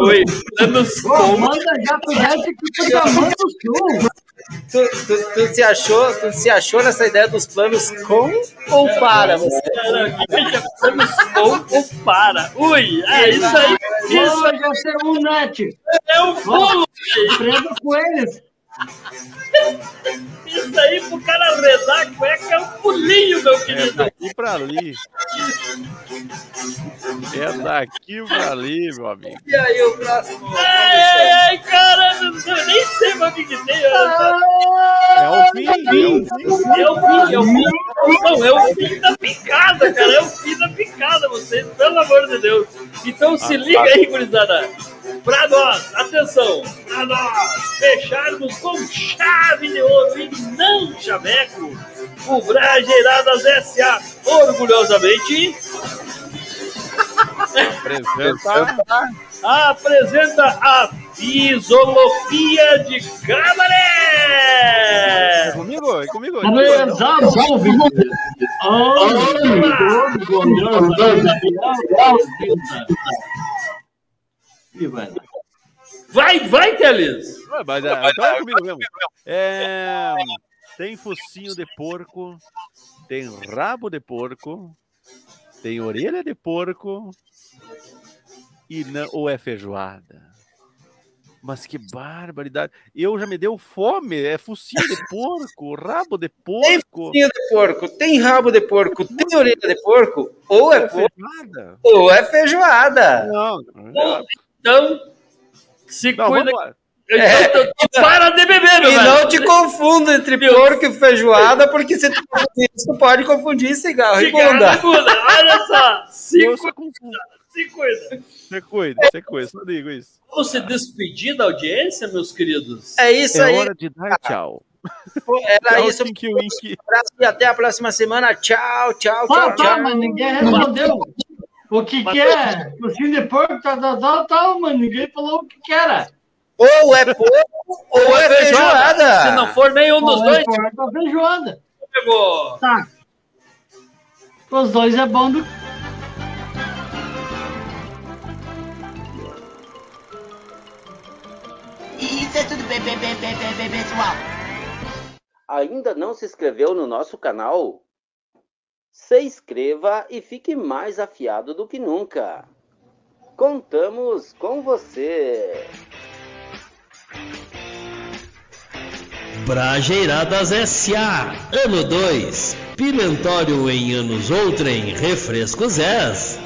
Oi, com. manda já pro resto que tu tá. Tu, tu- se achou, tu se achou nessa ideia dos planos com ou para você? Planos com ou para. Ui, é isso aí. Isso Pô, já tem um net. é um pulo. Prenda com eles. Isso aí pro cara redar a cueca é um pulinho, meu É querido. daqui pra ali. É daqui pra ali, meu amigo. E aí o próximo? Ai, ai, ai, caramba, eu nem sei mais o que que tem. É o fim, é o fim. É o fim, é o fim. Não, é o fim da picada, cara. É o fim da picada, vocês, pelo amor de Deus. Então se liga aí, gurizada. Pra nós, atenção, pra nós fecharmos com chave de ouro e não chaveco, o Brajeiradas S.A. orgulhosamente Apresenta. apresenta a Fisiologia de Cabaré! É! É comigo? É comigo? Desenvolve. E vai. Vai, vai, Teles! Mas, é, então é comigo mesmo. É, tem focinho de porco, tem rabo de porco, tem orelha de porco e não, ou é feijoada. Mas que barbaridade. Eu já me deu fome. É focinho de porco, rabo de Tem porco. focinho de porco, tem rabo de porco, tem orelha de porco, ou é porco, Feijoada? ou é feijoada. Não, não. Então, se Não, cuida. Então, É. para de beber, meu E velho. não te confunda entre porco e feijoada, porque se tu confundir isso, tu pode confundir cigarro e Cigarro bunda. e bunda. Olha só. Se Eu cuida. Se cuida. Você cuida, você cuida, só digo isso. Vamos se despedir da audiência, meus queridos? É isso É aí. hora de dar tchau. Era Tchau, isso. Tinky Winky. Um abraço e até a próxima semana. Tchau, tchau, Ah, tchau, tá, tchau. mas ninguém respondeu. O que que é? Focinho de porco, tal, tal, tal, tal, mas ninguém falou o que que era. Ou é porco ou é feijoada. Se não for nenhum dos Ou é dois, porco ou feijoada. pegou. Tá. Os dois é bom do... Isso é tudo bem, bem, bem, bem, bem, bem, pessoal. Ainda não se inscreveu no nosso canal? Se inscreva e fique mais afiado do que nunca. Contamos com você. Brajeiradas S.A. Ano 2. Pimentório em anos outrem. Refrescos S.